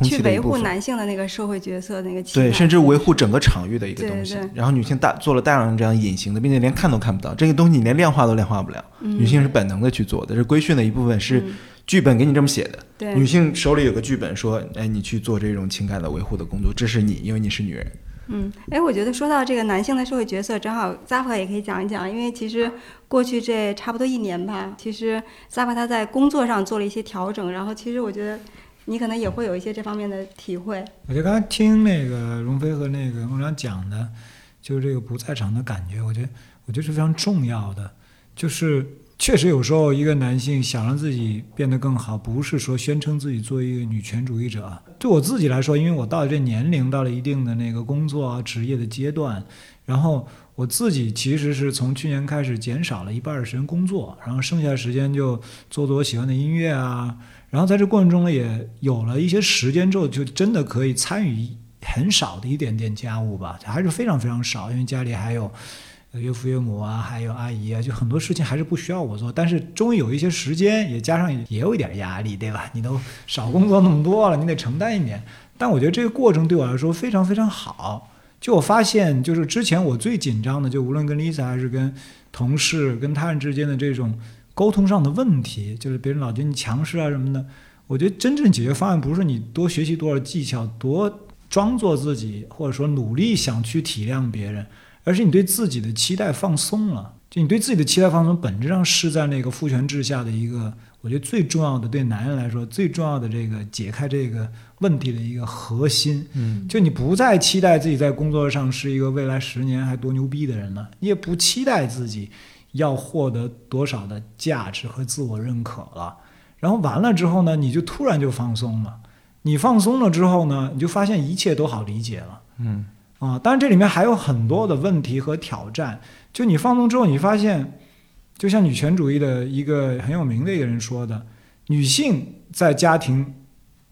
去维护男性的那个社会角色，那个对，甚至维护整个场域的一个东西。然后女性大做了大量这样隐形的，并且连看都看不到这个东西，你连量化都量化不了。女性是本能的去做的，是规训的一部分，是剧本给你这么写的。对，女性手里有个剧本，说，哎，你去做这种情感的维护的工作，这是你，因为你是女人。嗯，哎，我觉得说到这个男性的社会角色，正好 Zap 也可以讲一讲，因为其实过去这差不多一年吧，其实 Zap 他在工作上做了一些调整，然后其实我觉得。你可能也会有一些这方面的体会。我觉得刚才听那个荣飞和那个孟良讲的，就是这个不在场的感觉，我觉得我觉得是非常重要的。就是确实有时候一个男性想让自己变得更好，不是说宣称自己做一个女权主义者。对我自己来说，因为我到了这年龄，到了一定的那个工作啊职业的阶段，然后我自己其实是从去年开始减少了一半的时间工作，然后剩下的时间就做做我喜欢的音乐啊。然后在这过程中呢，也有了一些时间之后，就真的可以参与很少的一点点家务吧，还是非常非常少，因为家里还有岳父岳母啊，还有阿姨啊，就很多事情还是不需要我做。但是终于有一些时间，也加上也有一点压力，对吧？你都少工作那么多了，你得承担一点。但我觉得这个过程对我来说非常非常好。就我发现，就是之前我最紧张的，就无论跟 Lisa 还是跟同事、跟他人之间的这种。沟通上的问题，就是别人老觉得你强势啊什么的。我觉得真正解决方案不是你多学习多少技巧，多装作自己，或者说努力想去体谅别人，而是你对自己的期待放松了。就你对自己的期待放松，本质上是在那个父权制下的一个，我觉得最重要的对男人来说最重要的这个解开这个问题的一个核心。嗯就你不再期待自己在工作上是一个未来十年还多牛逼的人了，你也不期待自己要获得多少的价值和自我认可了。然后完了之后呢，你就突然就放松了。你放松了之后呢，你就发现一切都好理解了。嗯啊，当然这里面还有很多的问题和挑战。就你放纵之后，你发现，就像女权主义的一个很有名的一个人说的，女性在家庭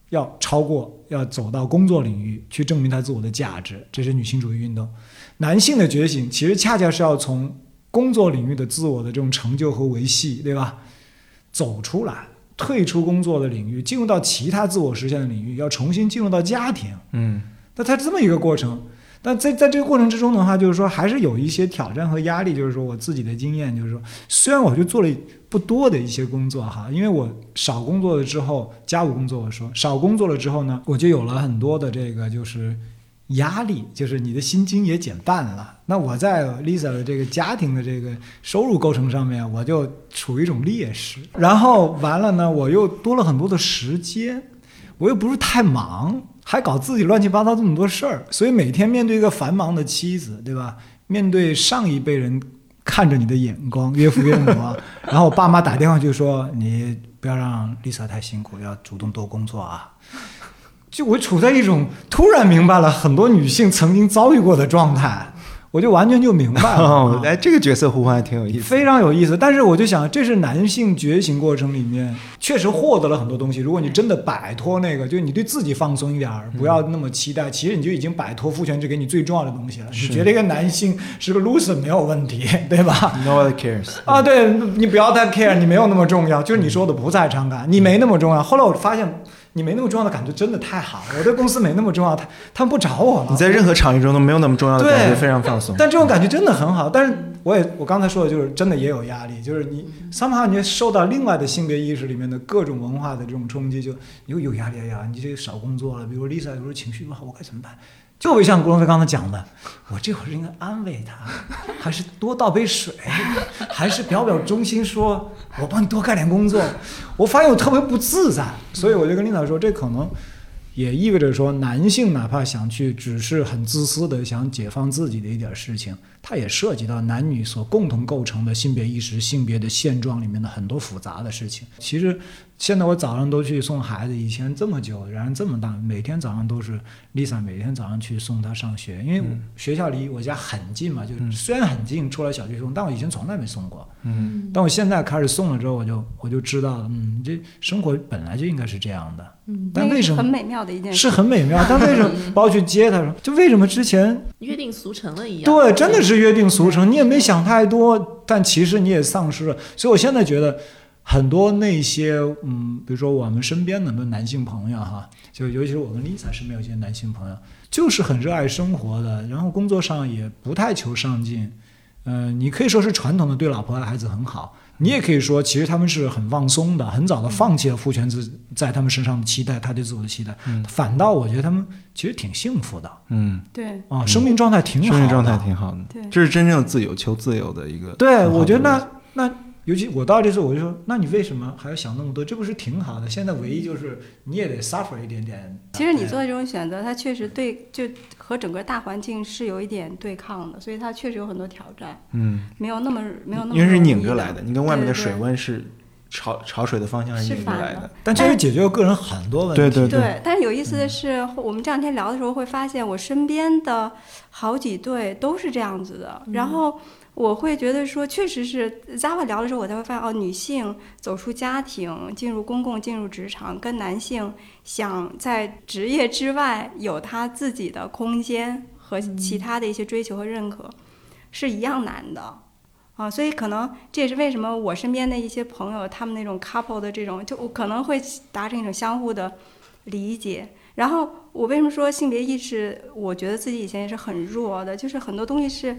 要超过，要走到工作领域去证明她自我的价值，这是女性主义运动。男性的觉醒其实恰恰是要从工作领域的自我的这种成就和维系，对吧？走出来，退出工作的领域，进入到其他自我实现的领域，要重新进入到家庭。嗯那它这么一个过程，但在在这个过程之中的话，就是说还是有一些挑战和压力。就是说我自己的经验，就是说，虽然我就做了不多的一些工作哈，因为我少工作了之后，家务工作我说少工作了之后呢，我就有了很多的这个就是压力，就是你的薪金也减半了。那我在 Lisa 的这个家庭的这个收入构成上面，我就处于一种劣势。然后完了呢，我又多了很多的时间，我又不是太忙，还搞自己乱七八糟这么多事儿，所以每天面对一个繁忙的妻子，对吧？面对上一辈人看着你的眼光，岳父岳母，然后我爸妈打电话就说你不要让丽萨太辛苦，要主动多工作啊。就我处在一种突然明白了很多女性曾经遭遇过的状态，我就完全就明白了。哎，这个角色互换还挺有意思。非常有意思。但是我就想，这是男性觉醒过程里面确实获得了很多东西。如果你真的摆脱那个，就你对自己放松一点儿，不要那么期待，其实你就已经摆脱父权制给你最重要的东西了。你觉得一个男性是个 loser 没有问题，对吧？？No one cares 啊，对你不要太 care，你没有那么重要，就是你说的不在场感，你没那么重要。后来我发现。你没那么重要的感觉真的太好了，我对公司没那么重要，他他们不找我了。你在任何场域中都没有那么重要的感觉，非常放松。但这种感觉真的很好。但是我也我刚才说的就是真的也有压力，就是你 somehow 你受到另外的性别意识里面的各种文化的这种冲击，就又有压力哎呀，你这少工作了。比如 Lisa 有时候情绪不好，我该怎么办？就会像郭龙飞刚才讲的，我这会儿应该安慰他，还是多倒杯水，还是表表忠心说，我帮你多干点工作？我发现我特别不自在，所以我就跟领导说，这可能也意味着说，男性哪怕想去只是很自私的想解放自己的一点事情，它也涉及到男女所共同构成的性别意识、性别的现状里面的很多复杂的事情。其实现在我早上都去送孩子，以前这么久，然后这么大，每天早上都是 Lisa 每天早上去送她上学，因为学校离我家很近嘛，就虽然很近，出来小区送，但我以前从来没送过。嗯，但我现在开始送了之后，我就我就知道了，嗯，这生活本来就应该是这样的。嗯，那个但为什么是很美妙的一件事？是很美妙，但为什么 包括去接他说，就为什么之前约定俗成了一样。对，真的是是约定俗成，你也没想太多，但其实你也丧失了。所以我现在觉得，很多那些嗯，比如说我们身边的男性朋友哈，就尤其是我跟 Lisa 身边有些男性朋友，就是很热爱生活的，然后工作上也不太求上进。嗯、你可以说是传统的对老婆和孩子很好，你也可以说其实他们是很放松的，很早的放弃了父权制在他们身上的期待，他对自我的期待。嗯。反倒我觉得他们其实挺幸福的。嗯，对。啊，生命状态挺好的，生命状态挺好的，对。这是真正的自由，求自由的一个。对，我觉得那那，尤其我到这次，我就说，那你为什么还要想那么多？这不是挺好的？现在唯一就是你也得 suffer 一点点。其实你做的这种选择，它确实对就和整个大环境是有一点对抗的，所以它确实有很多挑战，嗯，没有那么没有那么因为是拧着来的，你跟外面的水温是朝潮水的方向拧着是反的来的。但这也解决了个人很多问题。对对对，但是有意思的是，我们这两天聊的时候会发现，我身边的好几对都是这样子的。然后我会觉得说，确实是 Zava 聊的时候，我才会发现哦，女性走出家庭，进入公共、进入职场，跟男性想在职业之外有他自己的空间和其他的一些追求和认可，是一样难的。啊，所以可能这也是为什么我身边的一些朋友，他们那种 couple 的这种，就我可能会达成一种相互的理解。然后我为什么说性别意识？我觉得自己以前也是很弱的，就是很多东西是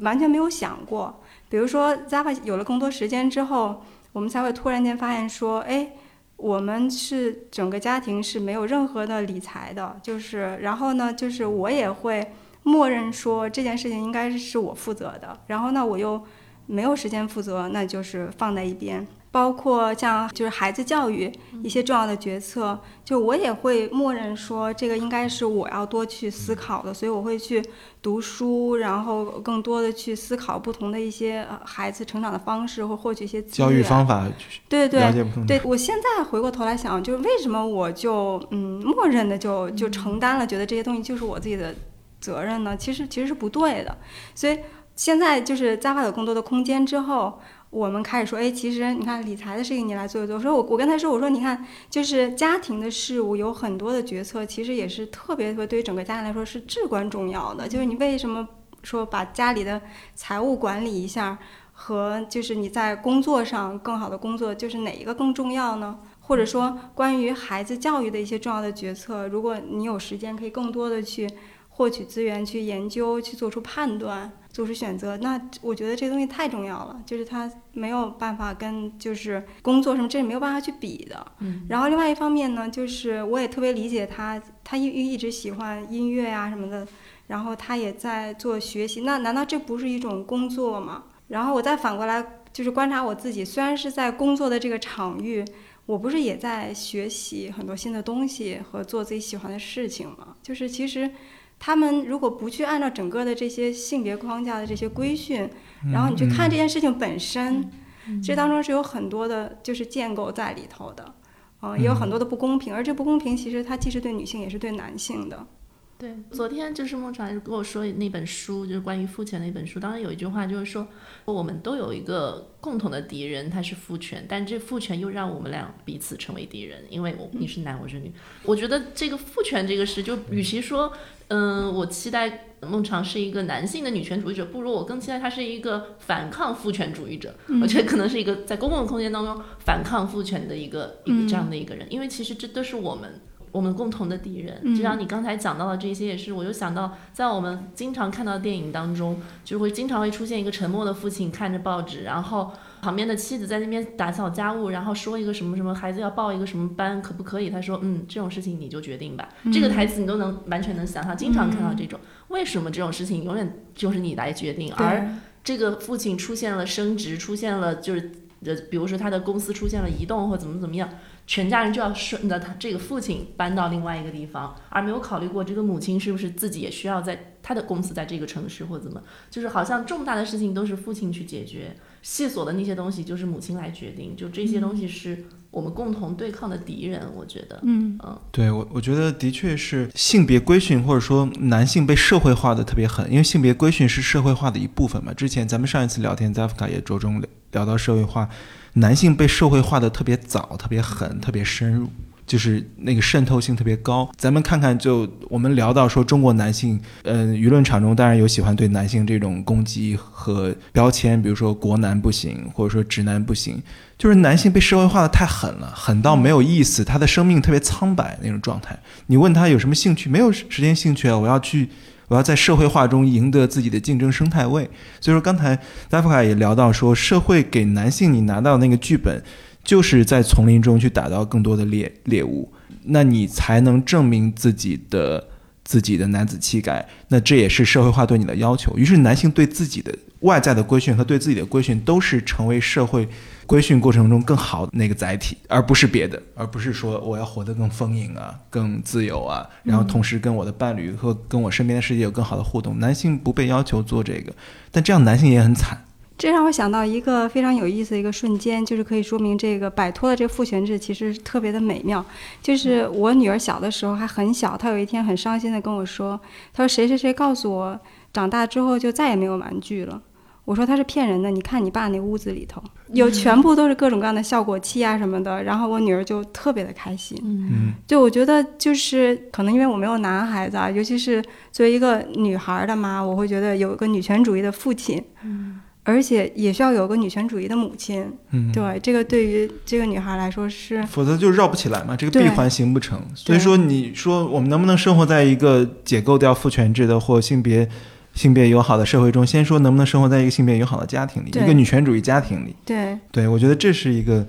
完全没有想过。比如说 Zava 有了更多时间之后，我们才会突然间发现说，哎，我们是整个家庭是没有任何的理财的，就是然后呢，就是我也会默认说这件事情应该是我负责的，然后呢，我又。没有时间负责，那就是放在一边。包括像就是孩子教育一些重要的决策，就我也会默认说这个应该是我要多去思考的，所以我会去读书，然后更多的去思考不同的一些呃孩子成长的方式，或获取一些资教育方法，对对对，我现在回过头来想，就是为什么我就嗯默认的就就承担了，觉得这些东西就是我自己的责任呢？其实其实是不对的。所以现在就是在发有更多的空间之后，我们开始说，哎，其实你看理财的事情你来做一做。我说我我跟他说，我说你看，就是家庭的事务有很多的决策，其实也是特别特别对于整个家庭来说是至关重要的。就是你为什么说把家里的财务管理一下？和就是你在工作上更好的工作，就是哪一个更重要呢？或者说关于孩子教育的一些重要的决策，如果你有时间，可以更多的去获取资源、去研究、去做出判断、做出选择，那我觉得这东西太重要了，就是它没有办法跟就是工作什么这是没有办法去比的。嗯，然后另外一方面呢，就是我也特别理解他，他一一直喜欢音乐啊什么的，然后他也在做学习，那难道这不是一种工作吗？然后我再反过来就是观察我自己，虽然是在工作的这个场域，我不是也在学习很多新的东西和做自己喜欢的事情吗？就是其实他们如果不去按照整个的这些性别框架的这些规训，然后你去看这件事情本身，这当中是有很多的就是建构在里头的，嗯、也有很多的不公平，而这不公平其实它既是对女性也是对男性的。对，昨天就是孟传跟我说那本书，就是关于父权的一本书。当然有一句话就是说，我们都有一个共同的敌人，他是父权，但这父权又让我们俩彼此成为敌人，因为我你是男，我是女。我觉得这个父权这个事，就与其说，嗯、我期待孟尝是一个男性的女权主义者，不如我更期待他是一个反抗父权主义者。我觉得可能是一个在公共空间当中反抗父权的一个一个这样的一个人，因为其实这都是我们。我们共同的敌人，就像你刚才讲到的这些，也是我就想到，在我们经常看到的电影当中，就会经常会出现一个沉默的父亲看着报纸，然后旁边的妻子在那边打扫家务，然后说一个什么什么孩子要报一个什么班，可不可以？他说，嗯，这种事情你就决定吧。这个台词你都能完全能想象，经常看到这种，为什么这种事情永远就是你来决定，而这个父亲出现了升职，出现了就是呃，比如说他的公司出现了移动或怎么怎么样。全家人就要顺着他这个父亲搬到另外一个地方，而没有考虑过这个母亲是不是自己也需要在他的公司在这个城市或怎么，就是好像重大的事情都是父亲去解决，细琐的那些东西就是母亲来决定，就这些东西是我们共同对抗的敌人，我觉得，嗯嗯对我，我觉得的确是性别规训，或者说男性被社会化的特别狠，因为性别规训是社会化的一部分嘛。之前咱们上一次聊天，扎夫卡也着重聊到社会化，男性被社会化的特别早、特别狠、特别深入。就是那个渗透性特别高，咱们看看，就我们聊到说中国男性，嗯、舆论场中当然有喜欢对男性这种攻击和标签，比如说国男不行，或者说直男不行，就是男性被社会化的太狠了，狠到没有意思，他的生命特别苍白那种状态。你问他有什么兴趣，没有时间兴趣啊，我要去，我要在社会化中赢得自己的竞争生态位。所以说，刚才达夫卡也聊到说，社会给男性你拿到那个剧本，就是在丛林中去打到更多的猎猎物，那你才能证明自己的自己的男子气概。那这也是社会化对你的要求。于是，男性对自己的外在的规训和对自己的规训，都是成为社会规训过程中更好的那个载体，而不是别的，而不是说我要活得更丰盈啊、更自由啊，然后同时跟我的伴侣和跟我身边的世界有更好的互动。男性不被要求做这个，但这样男性也很惨。这让我想到一个非常有意思的一个瞬间，就是可以说明这个摆脱了这个父权制，其实特别的美妙。就是我女儿小的时候还很小，她有一天很伤心的跟我说：“她说谁谁谁告诉我，长大之后就再也没有玩具了。”我说他是骗人的，你看你爸那屋子里头有全部都是各种各样的效果器啊什么的，然后我女儿就特别的开心。嗯，对，我觉得就是可能因为我没有男孩子啊，尤其是作为一个女孩的妈，我会觉得有一个女权主义的父亲，嗯而且也需要有个女权主义的母亲。嗯，对，这个对于这个女孩来说是，否则就绕不起来嘛，这个闭环形不成。所以说，你说我们能不能生活在一个解构掉父权制的或性别性别友好的社会中？先说能不能生活在一个性别友好的家庭里，一个女权主义家庭里？对，对我觉得这是一个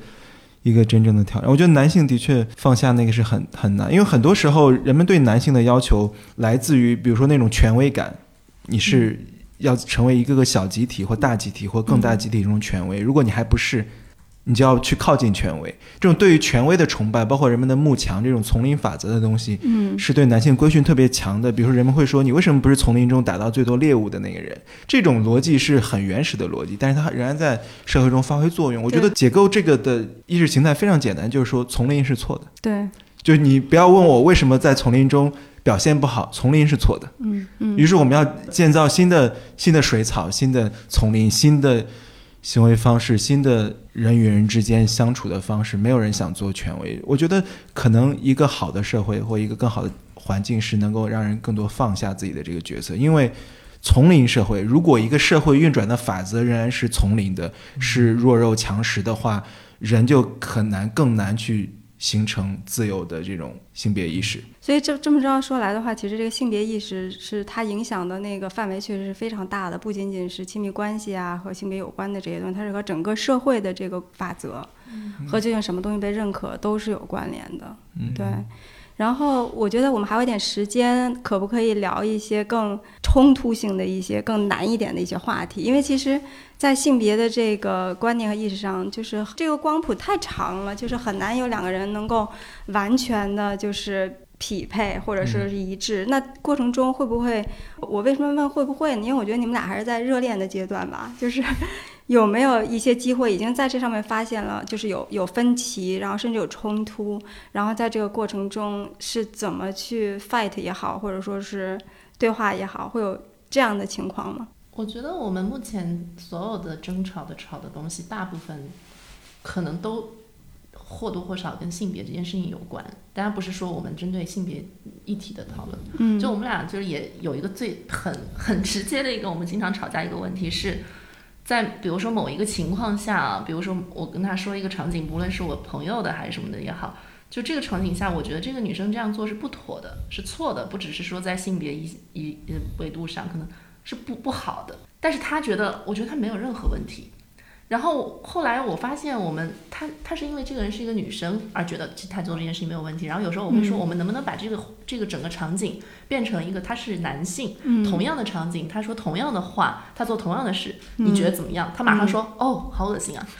一个真正的挑战。我觉得男性的确放下那个是很很难，因为很多时候人们对男性的要求来自于，比如说那种权威感，你是。要成为一个个小集体或大集体或更大集体中权威。如果你还不是，你就要去靠近权威。这种对于权威的崇拜，包括人们的慕强这种丛林法则的东西，嗯是对男性规训特别强的。比如说，人们会说你为什么不是丛林中打到最多猎物的那个人？这种逻辑是很原始的逻辑，但是它仍然在社会中发挥作用。我觉得解构这个的意识形态非常简单，就是说丛林是错的。对，就是你不要问我为什么在丛林中表现不好，丛林是错的。嗯嗯于是我们要建造新的新的水草、新的丛林、新的行为方式、新的人与人之间相处的方式。没有人想做权威。我觉得可能一个好的社会或一个更好的环境是能够让人更多放下自己的这个角色，因为。丛林社会，如果一个社会运转的法则仍然是丛林的，是弱肉强食的话，人就很难更难去形成自由的这种性别意识。所以这这么着说来的话，其实这个性别意识是它影响的那个范围确实是非常大的，不仅仅是亲密关系啊和性别有关的这些东西，它是和整个社会的这个法则和究竟什么东西被认可都是有关联的。嗯，对。然后我觉得我们还有一点时间，可不可以聊一些更冲突性的一些、更难一点的一些话题？因为其实，在性别的这个观念和意识上，就是这个光谱太长了，就是很难有两个人能够完全的，就是匹配或者是一致。那过程中会不会？我为什么问会不会呢？因为我觉得你们俩还是在热恋的阶段吧，就是。有没有一些机会已经在这上面发现了，就是有有分歧，然后甚至有冲突，然后在这个过程中是怎么去 fight 也好，或者说是对话也好，会有这样的情况吗？我觉得我们目前所有的争吵的吵的东西，大部分可能都或多或少跟性别这件事情有关。当然不是说我们针对性别议题的讨论，嗯就我们俩就是也有一个最很很直接的一个我们经常吵架一个问题是。在比如说某一个情况下啊，比如说我跟他说一个场景，不论是我朋友的还是什么的也好，就这个场景下，我觉得这个女生这样做是不妥的，是错的，不只是说在性别一一维度上可能是不不好的，但是他觉得，我觉得他没有任何问题。然后后来我发现，我们他他是因为这个人是一个女生而觉得他做这件事情没有问题。然后有时候我会说，嗯我们能不能把这个这个整个场景变成一个他是男性，嗯同样的场景，他说同样的话，他做同样的事，嗯你觉得怎么样？他马上说，哦，好恶心啊，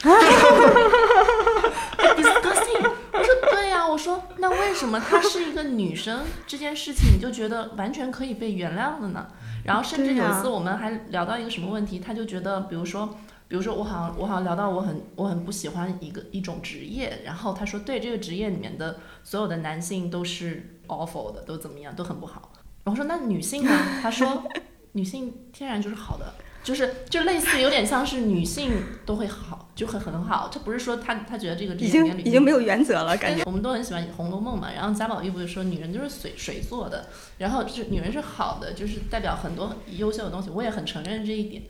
disgusting。我说对呀、我说那为什么她是一个女生这件事情你就觉得完全可以被原谅的呢？然后甚至有一次我们还聊到一个什么问题，他就觉得，比如说。比如说，我好像我好像聊到我很我很不喜欢一个一种职业，然后他说对这个职业里面的所有的男性都是 awful 的，都怎么样，都很不好。然后说那女性呢？他说 女性天然就是好的，就是就类似有点像是女性都会好，就会很好。他不是说他他觉得这个职已业里面经已经没有原则了，感觉。我们都很喜欢《红楼梦》嘛，然后贾宝玉不是说女人就是水水做的，然后就是女人是好的，就是代表很多优秀的东西，我也很承认这一点。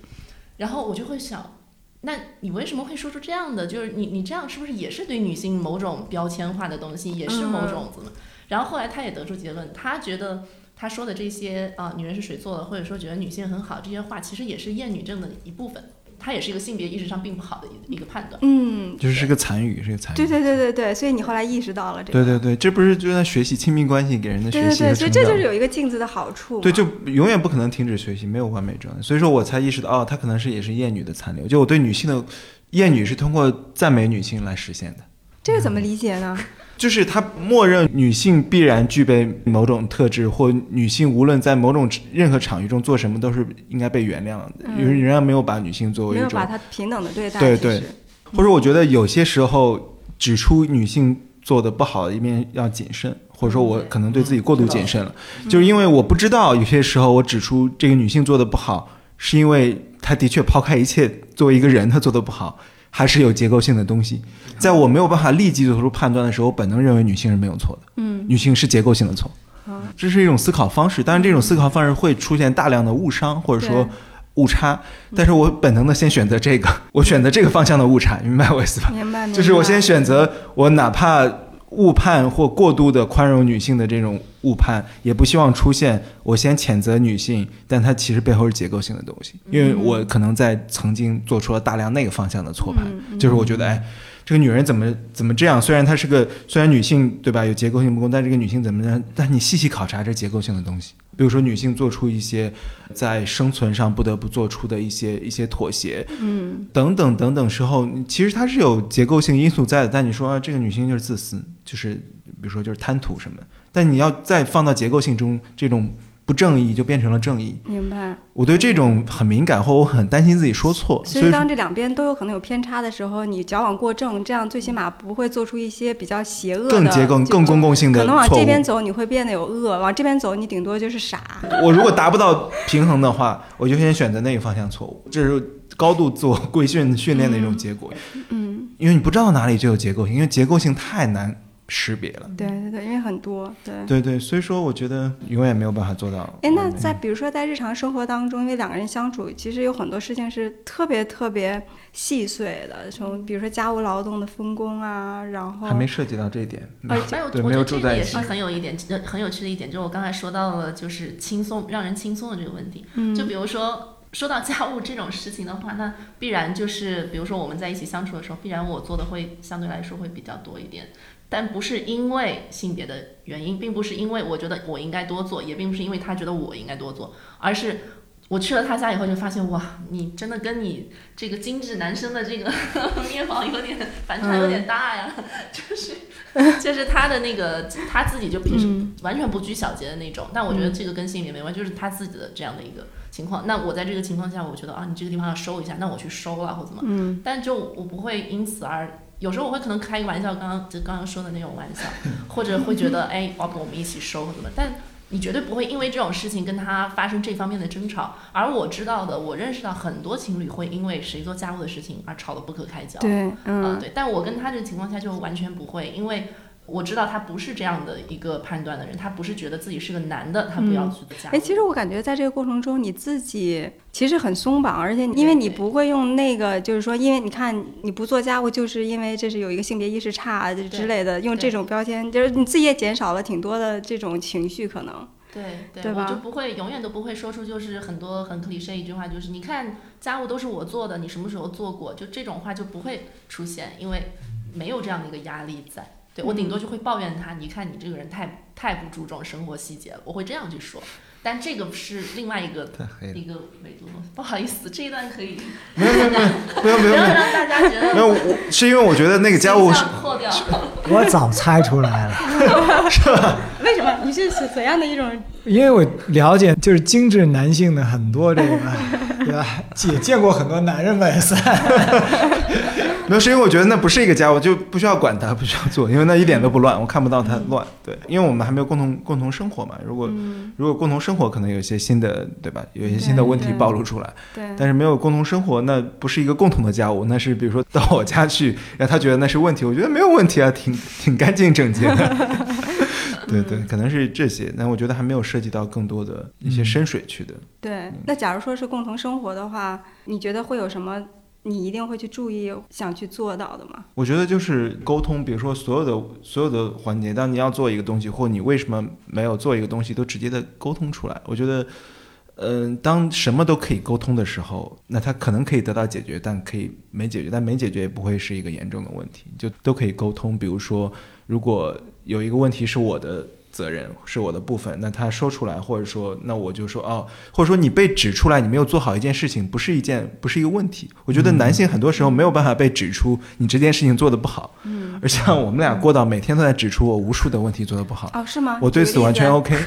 然后我就会想，那你为什么会说出这样的？就是你你这样是不是也是对女性某种标签化的东西，也是某种怎么？然后后来他也得出结论，他觉得他说的这些啊、女人是水做的，或者说觉得女性很好这些话，其实也是厌女症的一部分，它也是一个性别意识上并不好的一一个判断。嗯，就是是个残余，是个残余。对对对对对，所以你后来意识到了这个。对对对，这不是就在学习亲密关系给人的学习对对对，所以这就是有一个镜子的好处。对，就永远不可能停止学习，没有完美状态。所以说我才意识到，哦，他可能是也是厌女的残留。就我对女性的厌女是通过赞美女性来实现的，这个怎么理解呢？就是他默认女性必然具备某种特质，或女性无论在某种任何场域中做什么都是应该被原谅的。嗯。有人仍然没有把女性作为一种没有把她平等的对待。对对。或者我觉得有些时候指出女性做的不好的一面要谨慎，或者说我可能对自己过度谨慎了，就是因为我不知道有些时候我指出这个女性做的不好，是因为她的确抛开一切作为一个人她做的不好，还是有结构性的东西。在我没有办法立即做出判断的时候，我本能认为女性是没有错的，嗯，女性是结构性的错。这是一种思考方式，当然这种思考方式会出现大量的误伤，或者说误差，但是我本能的先选择这个，我选择这个方向的误差，明白我意思吧？明白明白。就是我先选择我哪怕误判或过度的宽容女性的这种误判，也不希望出现我先谴责女性，但它其实背后是结构性的东西，因为我可能在曾经做出了大量那个方向的错判，就是我觉得哎。这个女人怎么怎么这样？虽然她是个虽然女性对吧有结构性不公，但这个女性怎么样？但你细细考察这结构性的东西，比如说女性做出一些在生存上不得不做出的一些一些妥协，嗯，等等等等时候，其实它是有结构性因素在的。但你说、啊、这个女性就是自私，就是比如说就是贪图什么，但你要再放到结构性中，这种不正义就变成了正义。明白。我对这种很敏感，或我很担心自己说错，所以当这两边都有可能有偏差的时候，你矫枉过正，这样最起码不会做出一些比较邪恶的、更结构、就更公共性的可能往。这边走，你会变得有恶；往这边走，你顶多就是傻。我如果达不到平衡的话，我就先选择那个方向错误，这是高度自我规训训练的一种结果。嗯，因为你不知道哪里就有结构性，因为结构性太难识别了。对对对，因为很多对。对对，所以说我觉得永远没有办法做到。哎，那在比如说在日常生活当中，因为两个人相处，其实有很多事情是特别特别细碎的，从比如说家务劳动的分工啊，然后还没涉及到这一点。没有，对，我没有觉得这个也住在一起是。很有一点，呃很有趣的一点，就是我刚才说到了，就是轻松让人轻松的这个问题。嗯就比如说说到家务这种事情的话，那必然就是，比如说我们在一起相处的时候，必然我做的会相对来说会比较多一点。但不是因为性别的原因，并不是因为我觉得我应该多做，也并不是因为他觉得我应该多做，而是我去了他家以后就发现，哇，你真的跟你这个精致男生的这个 面貌有点反差有点大呀，就是就是他的那个他自己就平时嗯完全不拘小节的那种，但我觉得这个跟性别没关系，就是他自己的这样的一个情况。那我在这个情况下，我觉得啊，你这个地方要收一下，那我去收了或怎么，嗯但就我不会因此而。有时候我会可能开个玩笑，刚刚就刚刚说的那种玩笑，或者会觉得哎，要不我们一起收或怎么，但你绝对不会因为这种事情跟他发生这方面的争吵。而我知道的，我认识到很多情侣会因为谁做家务的事情而吵得不可开交。对，啊、嗯，对，但我跟他这个情况下就完全不会，因为我知道他不是这样的一个判断的人，他不是觉得自己是个男的，他不要做家务。哎，其实我感觉在这个过程中，你自己其实很松绑，而且因为你不会用那个，就是说，因为你看你不做家务，就是因为这是有一个性别意识差之类的，用这种标签，就是你自己也减少了挺多的这种情绪可能。对对，对吧我就不会永远都不会说出就是很多很 cliche 一句话，就是你看家务都是我做的，你什么时候做过？就这种话就不会出现，因为没有这样的一个压力在。对我顶多就会抱怨他，你看你这个人太太不注重生活细节了，我会这样去说。但这个是另外一个一个维度，不好意思，这一段可以没有没有没有没有没不要让大家觉得没有，我是因为我觉得那个家务是破掉了。我早猜出来了，是吧 为什么？你是是怎样的一种？因为我了解就是精致男性的很多这个，对吧？也见过很多男人们算，没有，是因为我觉得那不是一个家我，就不需要管它，不需要做，因为那一点都不乱，我看不到它乱。对，因为我们还没有共同共同生活嘛。如果、如果共同生活，可能有一些新的，对吧？有一些新的问题暴露出来。对，但是没有共同生活，那不是一个共同的家务，那是比如说到我家去，让他觉得那是问题，我觉得没有问题啊，挺挺干净整洁的。对对，可能是这些，但我觉得还没有涉及到更多的一些深水区的。对，那假如说是共同生活的话，你觉得会有什么？你一定会去注意、想去做到的吗？我觉得就是沟通，比如说所有的所有的环节，当你要做一个东西，或你为什么没有做一个东西，都直接的沟通出来。我觉得，嗯、当什么都可以沟通的时候，那它可能可以得到解决，但可以没解决，但没解决也不会是一个严重的问题，就都可以沟通。比如说，如果有一个问题是我的责任，是我的部分，那他说出来，或者说，那我就说哦，或者说你被指出来，你没有做好一件事情，不是一件不是一个问题。我觉得男性很多时候没有办法被指出你这件事情做的不好，嗯，而像我们俩过到每天都在指出我无数的问题做的不好，哦，是吗？我对此完全 OK。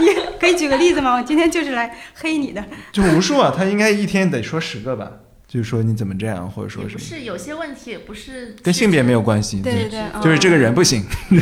你可以举个例子吗？我今天就是来黑你的。就无数啊，他应该一天得说十个吧，就是说你怎么这样，或者说什么，不是有些问题也不是跟性别没有关系，对对对，就是这个人不行。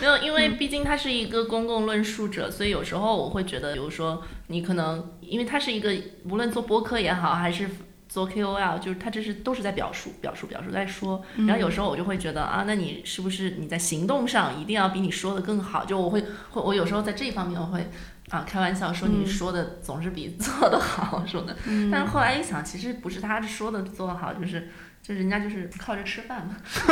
没有，因为毕竟他是一个公共论述者，所以有时候我会觉得，比如说你可能，因为他是一个无论做播客也好，还是做 KOL，就是他这是都是在表述、表述、表述，在说。然后有时候我就会觉得啊，那你是不是你在行动上一定要比你说的更好？就我会会我有时候在这一方面我会啊开玩笑说你说的总是比做的好说的，但是后来一想，其实不是他说的做的好，就是。就人家就是靠着吃饭嘛，说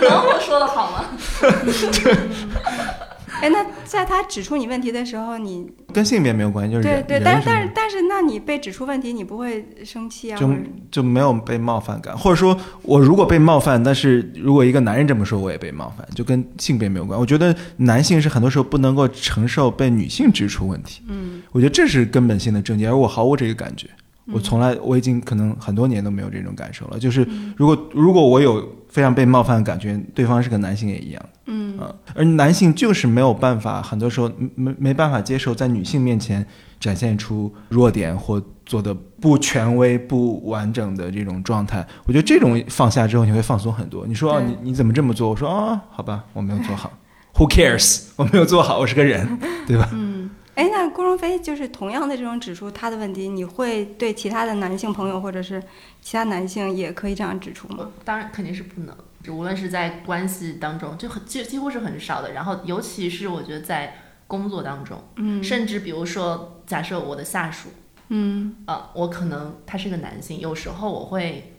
能我说的好吗？哎，那在他指出你问题的时候，你跟性别没有关系，就是对对，但是但是但是，那你被指出问题，你不会生气啊？就就没有被冒犯感，或者说我如果被冒犯，但是如果一个男人这么说，我也被冒犯，就跟性别没有关。我觉得男性是很多时候不能够承受被女性指出问题，嗯，我觉得这是根本性的症结，而我毫无这个感觉。我从来我已经可能很多年都没有这种感受了，就是如果如果我有非常被冒犯的感觉，对方是个男性也一样，嗯啊，而男性就是没有办法，很多时候没没办法接受在女性面前展现出弱点或做的不权威、不完整的这种状态。我觉得这种放下之后，你会放松很多。你说你你怎么这么做？我说啊，好吧，我没有做好。Who cares？我没有做好，我是个人，对吧？嗯，哎，那郭荣飞就是同样的这种指出他的问题，你会对其他的男性朋友或者是其他男性也可以这样指出吗？当然肯定是不能，就无论是在关系当中，就很几几乎是很少的。然后尤其是我觉得在工作当中，嗯甚至比如说，假设我的下属，嗯呃，我可能他是个男性，有时候我会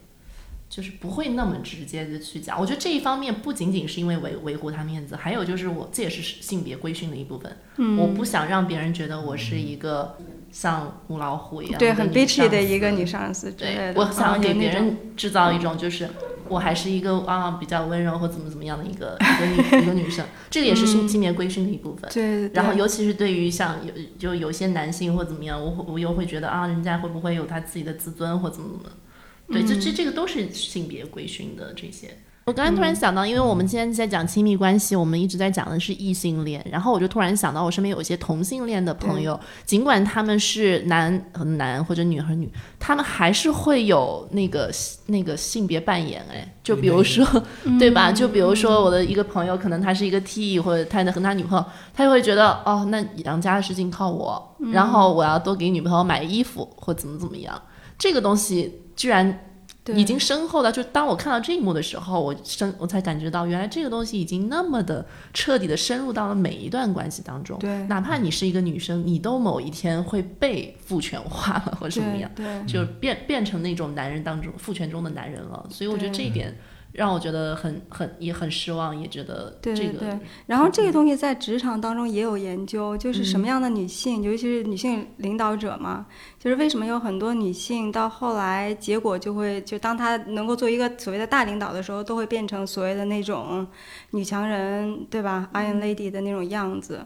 就是不会那么直接的去讲。我觉得这一方面不仅仅是因为维维护他面子，还有就是我这也是性别规训的一部分。嗯，我不想让别人觉得我是一个像母老虎一样对很的女 bitchy 的一个女上司之类对，的，我想给别人制造一种就是我还是一个啊比较温柔或怎么怎么样的一个一个女一个女生，这个也是性性别规训的一部分。嗯对，对然后，尤其是对于像有就有些男性或怎么样，我会我又会觉得啊，人家会不会有他自己的自尊或怎么怎么，对，这嗯。这这个都是性别规训的这些。我刚才突然想到，因为我们今天在讲亲密关系，我们一直在讲的是异性恋，然后我就突然想到，我身边有一些同性恋的朋友，尽管他们是男和男或者女和女，他们还是会有那个那个性别扮演，哎，就比如说，对吧？就比如说我的一个朋友，可能他是一个 T，或者他和他女朋友，他就会觉得哦，那养家的事情靠我，然后我要多给女朋友买衣服或怎么怎么样，这个东西居然已经深厚到，就当我看到这一幕的时候，我深我才感觉到，原来这个东西已经那么的彻底的深入到了每一段关系当中。对哪怕你是一个女生，你都某一天会被父权化了，或者什么样，就变变成那种男人当中父权中的男人了。所以我觉得这一点让我觉得很很也很失望，也觉得这个对对，然后这个东西在职场当中也有研究，就是什么嗯样的女性，尤其是女性领导者嘛，就是为什么有很多女性到后来结果就会，就当她能够做一个所谓的大领导的时候，都会变成所谓的那种女强人，对吧？Iron Lady 的那种样子。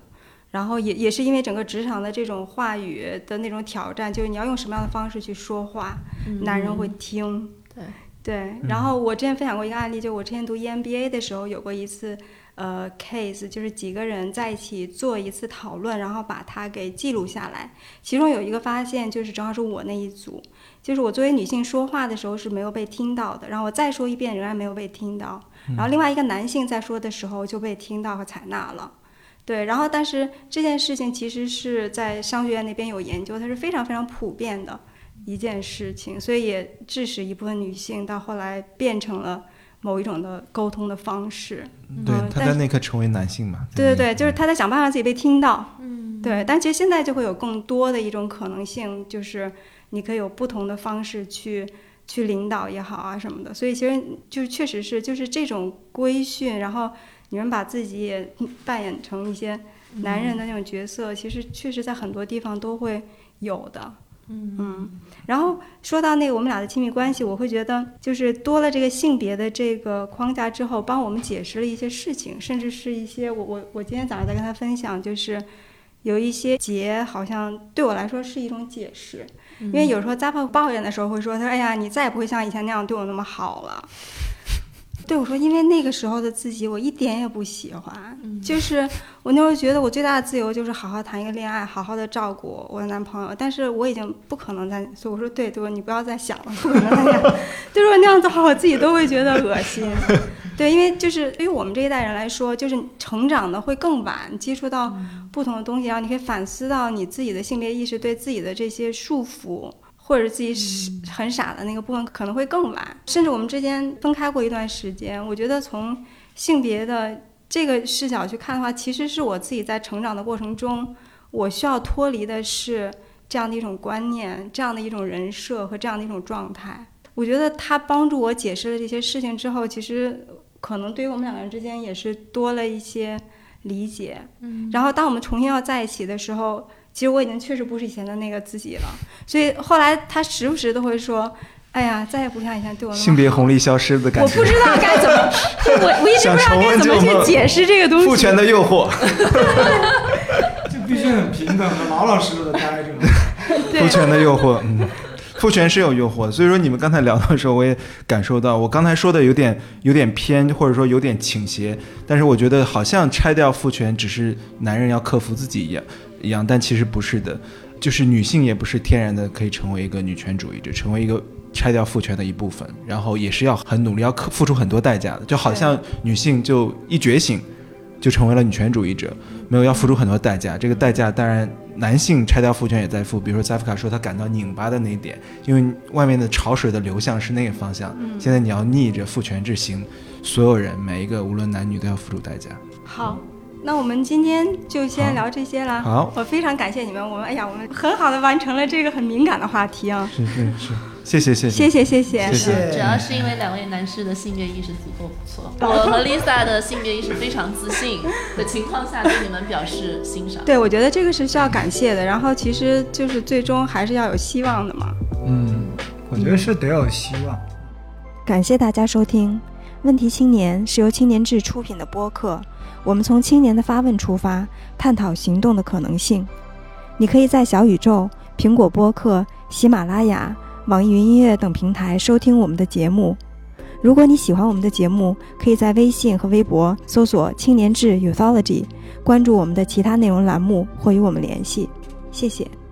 然后也也是因为整个职场的这种话语的那种挑战，就是你要用什么样的方式去说话，男人会听。对对，然后我之前分享过一个案例，就我之前读 EMBA 的时候有过一次呃 case，就是几个人在一起做一次讨论，然后把它给记录下来。其中有一个发现，就是正好是我那一组，就是我作为女性说话的时候是没有被听到的，然后我再说一遍仍然没有被听到，然后另外一个男性在说的时候就被听到和采纳了。对，然后但是这件事情其实是在商学院那边有研究，它是非常非常普遍的一件事情，所以也致使一部分女性到后来变成了某一种的沟通的方式。对嗯，他在那刻成为男性嘛？对对对，就是他她在想办法自己被听到。嗯，对，但其实现在就会有更多的一种可能性，就是你可以有不同的方式去去领导也好啊什么的。所以其实就是确实是就是这种规训，然后你们把自己也扮演成一些男人的那种角色，其实确实在很多地方都会有的。嗯，然后说到那个我们俩的亲密关系，我会觉得就是多了这个性别的这个框架之后，帮我们解释了一些事情，甚至是一些我我我今天早上在跟他分享，就是有一些结好像对我来说是一种解释，因为有时候 Zappa 抱怨的时候会说，他说哎呀，你再也不会像以前那样对我那么好了。对我说，因为那个时候的自己，我一点也不喜欢。就是我那时候觉得，我最大的自由就是好好谈一个恋爱，好好的照顾我的男朋友。但是我已经不可能再，所以我说，对对，你不要再想了，不可能再那样。就是我那样子的话，我自己都会觉得恶心。对，因为就是对于我们这一代人来说，就是成长的会更晚，接触到不同的东西，然后你可以反思到你自己的性别意识对自己的这些束缚。或者自己是很傻的那个部分可能会更晚，甚至我们之间分开过一段时间。我觉得从性别的这个视角去看的话，其实是我自己在成长的过程中，我需要脱离的是这样的一种观念、这样的一种人设和这样的一种状态。我觉得他帮助我解释了这些事情之后，其实可能对于我们两个人之间也是多了一些理解。嗯然后当我们重新要在一起的时候，其实我已经确实不是以前的那个自己了。所以后来他时不时都会说：“哎呀，再也不像以前对我那么好。”性别红利消失的感觉，我不知道该怎么，我 我一直不知道该怎么去解释这个东西。父权的诱惑，就必须很平等的、老老实实的待着。对父权的诱惑，嗯，父权是有诱惑的。所以说你们刚才聊的时候，我也感受到，我刚才说的有点有点偏，或者说有点倾斜，但是我觉得好像拆掉父权只是男人要克服自己一样一样，但其实不是的，就是女性也不是天然的可以成为一个女权主义者，成为一个。拆掉父权的一部分，然后也是要很努力，要克付出很多代价的。就好像女性就一觉醒，就成为了女权主义者，没有要付出很多代价。这个代价当然，男性拆掉父权也在付。比如说扎夫卡说他感到拧巴的那一点，因为外面的潮水的流向是那个方向。现在你要逆着父权制行，所有人每一个无论男女都要付出代价。好，那我们今天就先聊这些了。好我非常感谢你们，我们哎呀，我们很好的完成了这个很敏感的话题啊，是是是，谢谢谢谢谢谢谢。谢谢主要是因为两位男士的性别意识足够不错，我和 Lisa 的性别意识非常自信的情况下，对你们表示欣赏。对，我觉得这个是需要感谢的，然后其实就是最终还是要有希望的嘛。嗯，我觉得是得有希望。感谢大家收听《问题青年》，是由青年志出品的播客。我们从青年的发问出发，探讨行动的可能性。你可以在小宇宙、苹果播客、喜马拉雅、网易云音乐等平台收听我们的节目。如果你喜欢我们的节目，可以在微信和微博搜索“青年志 Youthology”，关注我们的其他内容栏目或与我们联系。谢谢。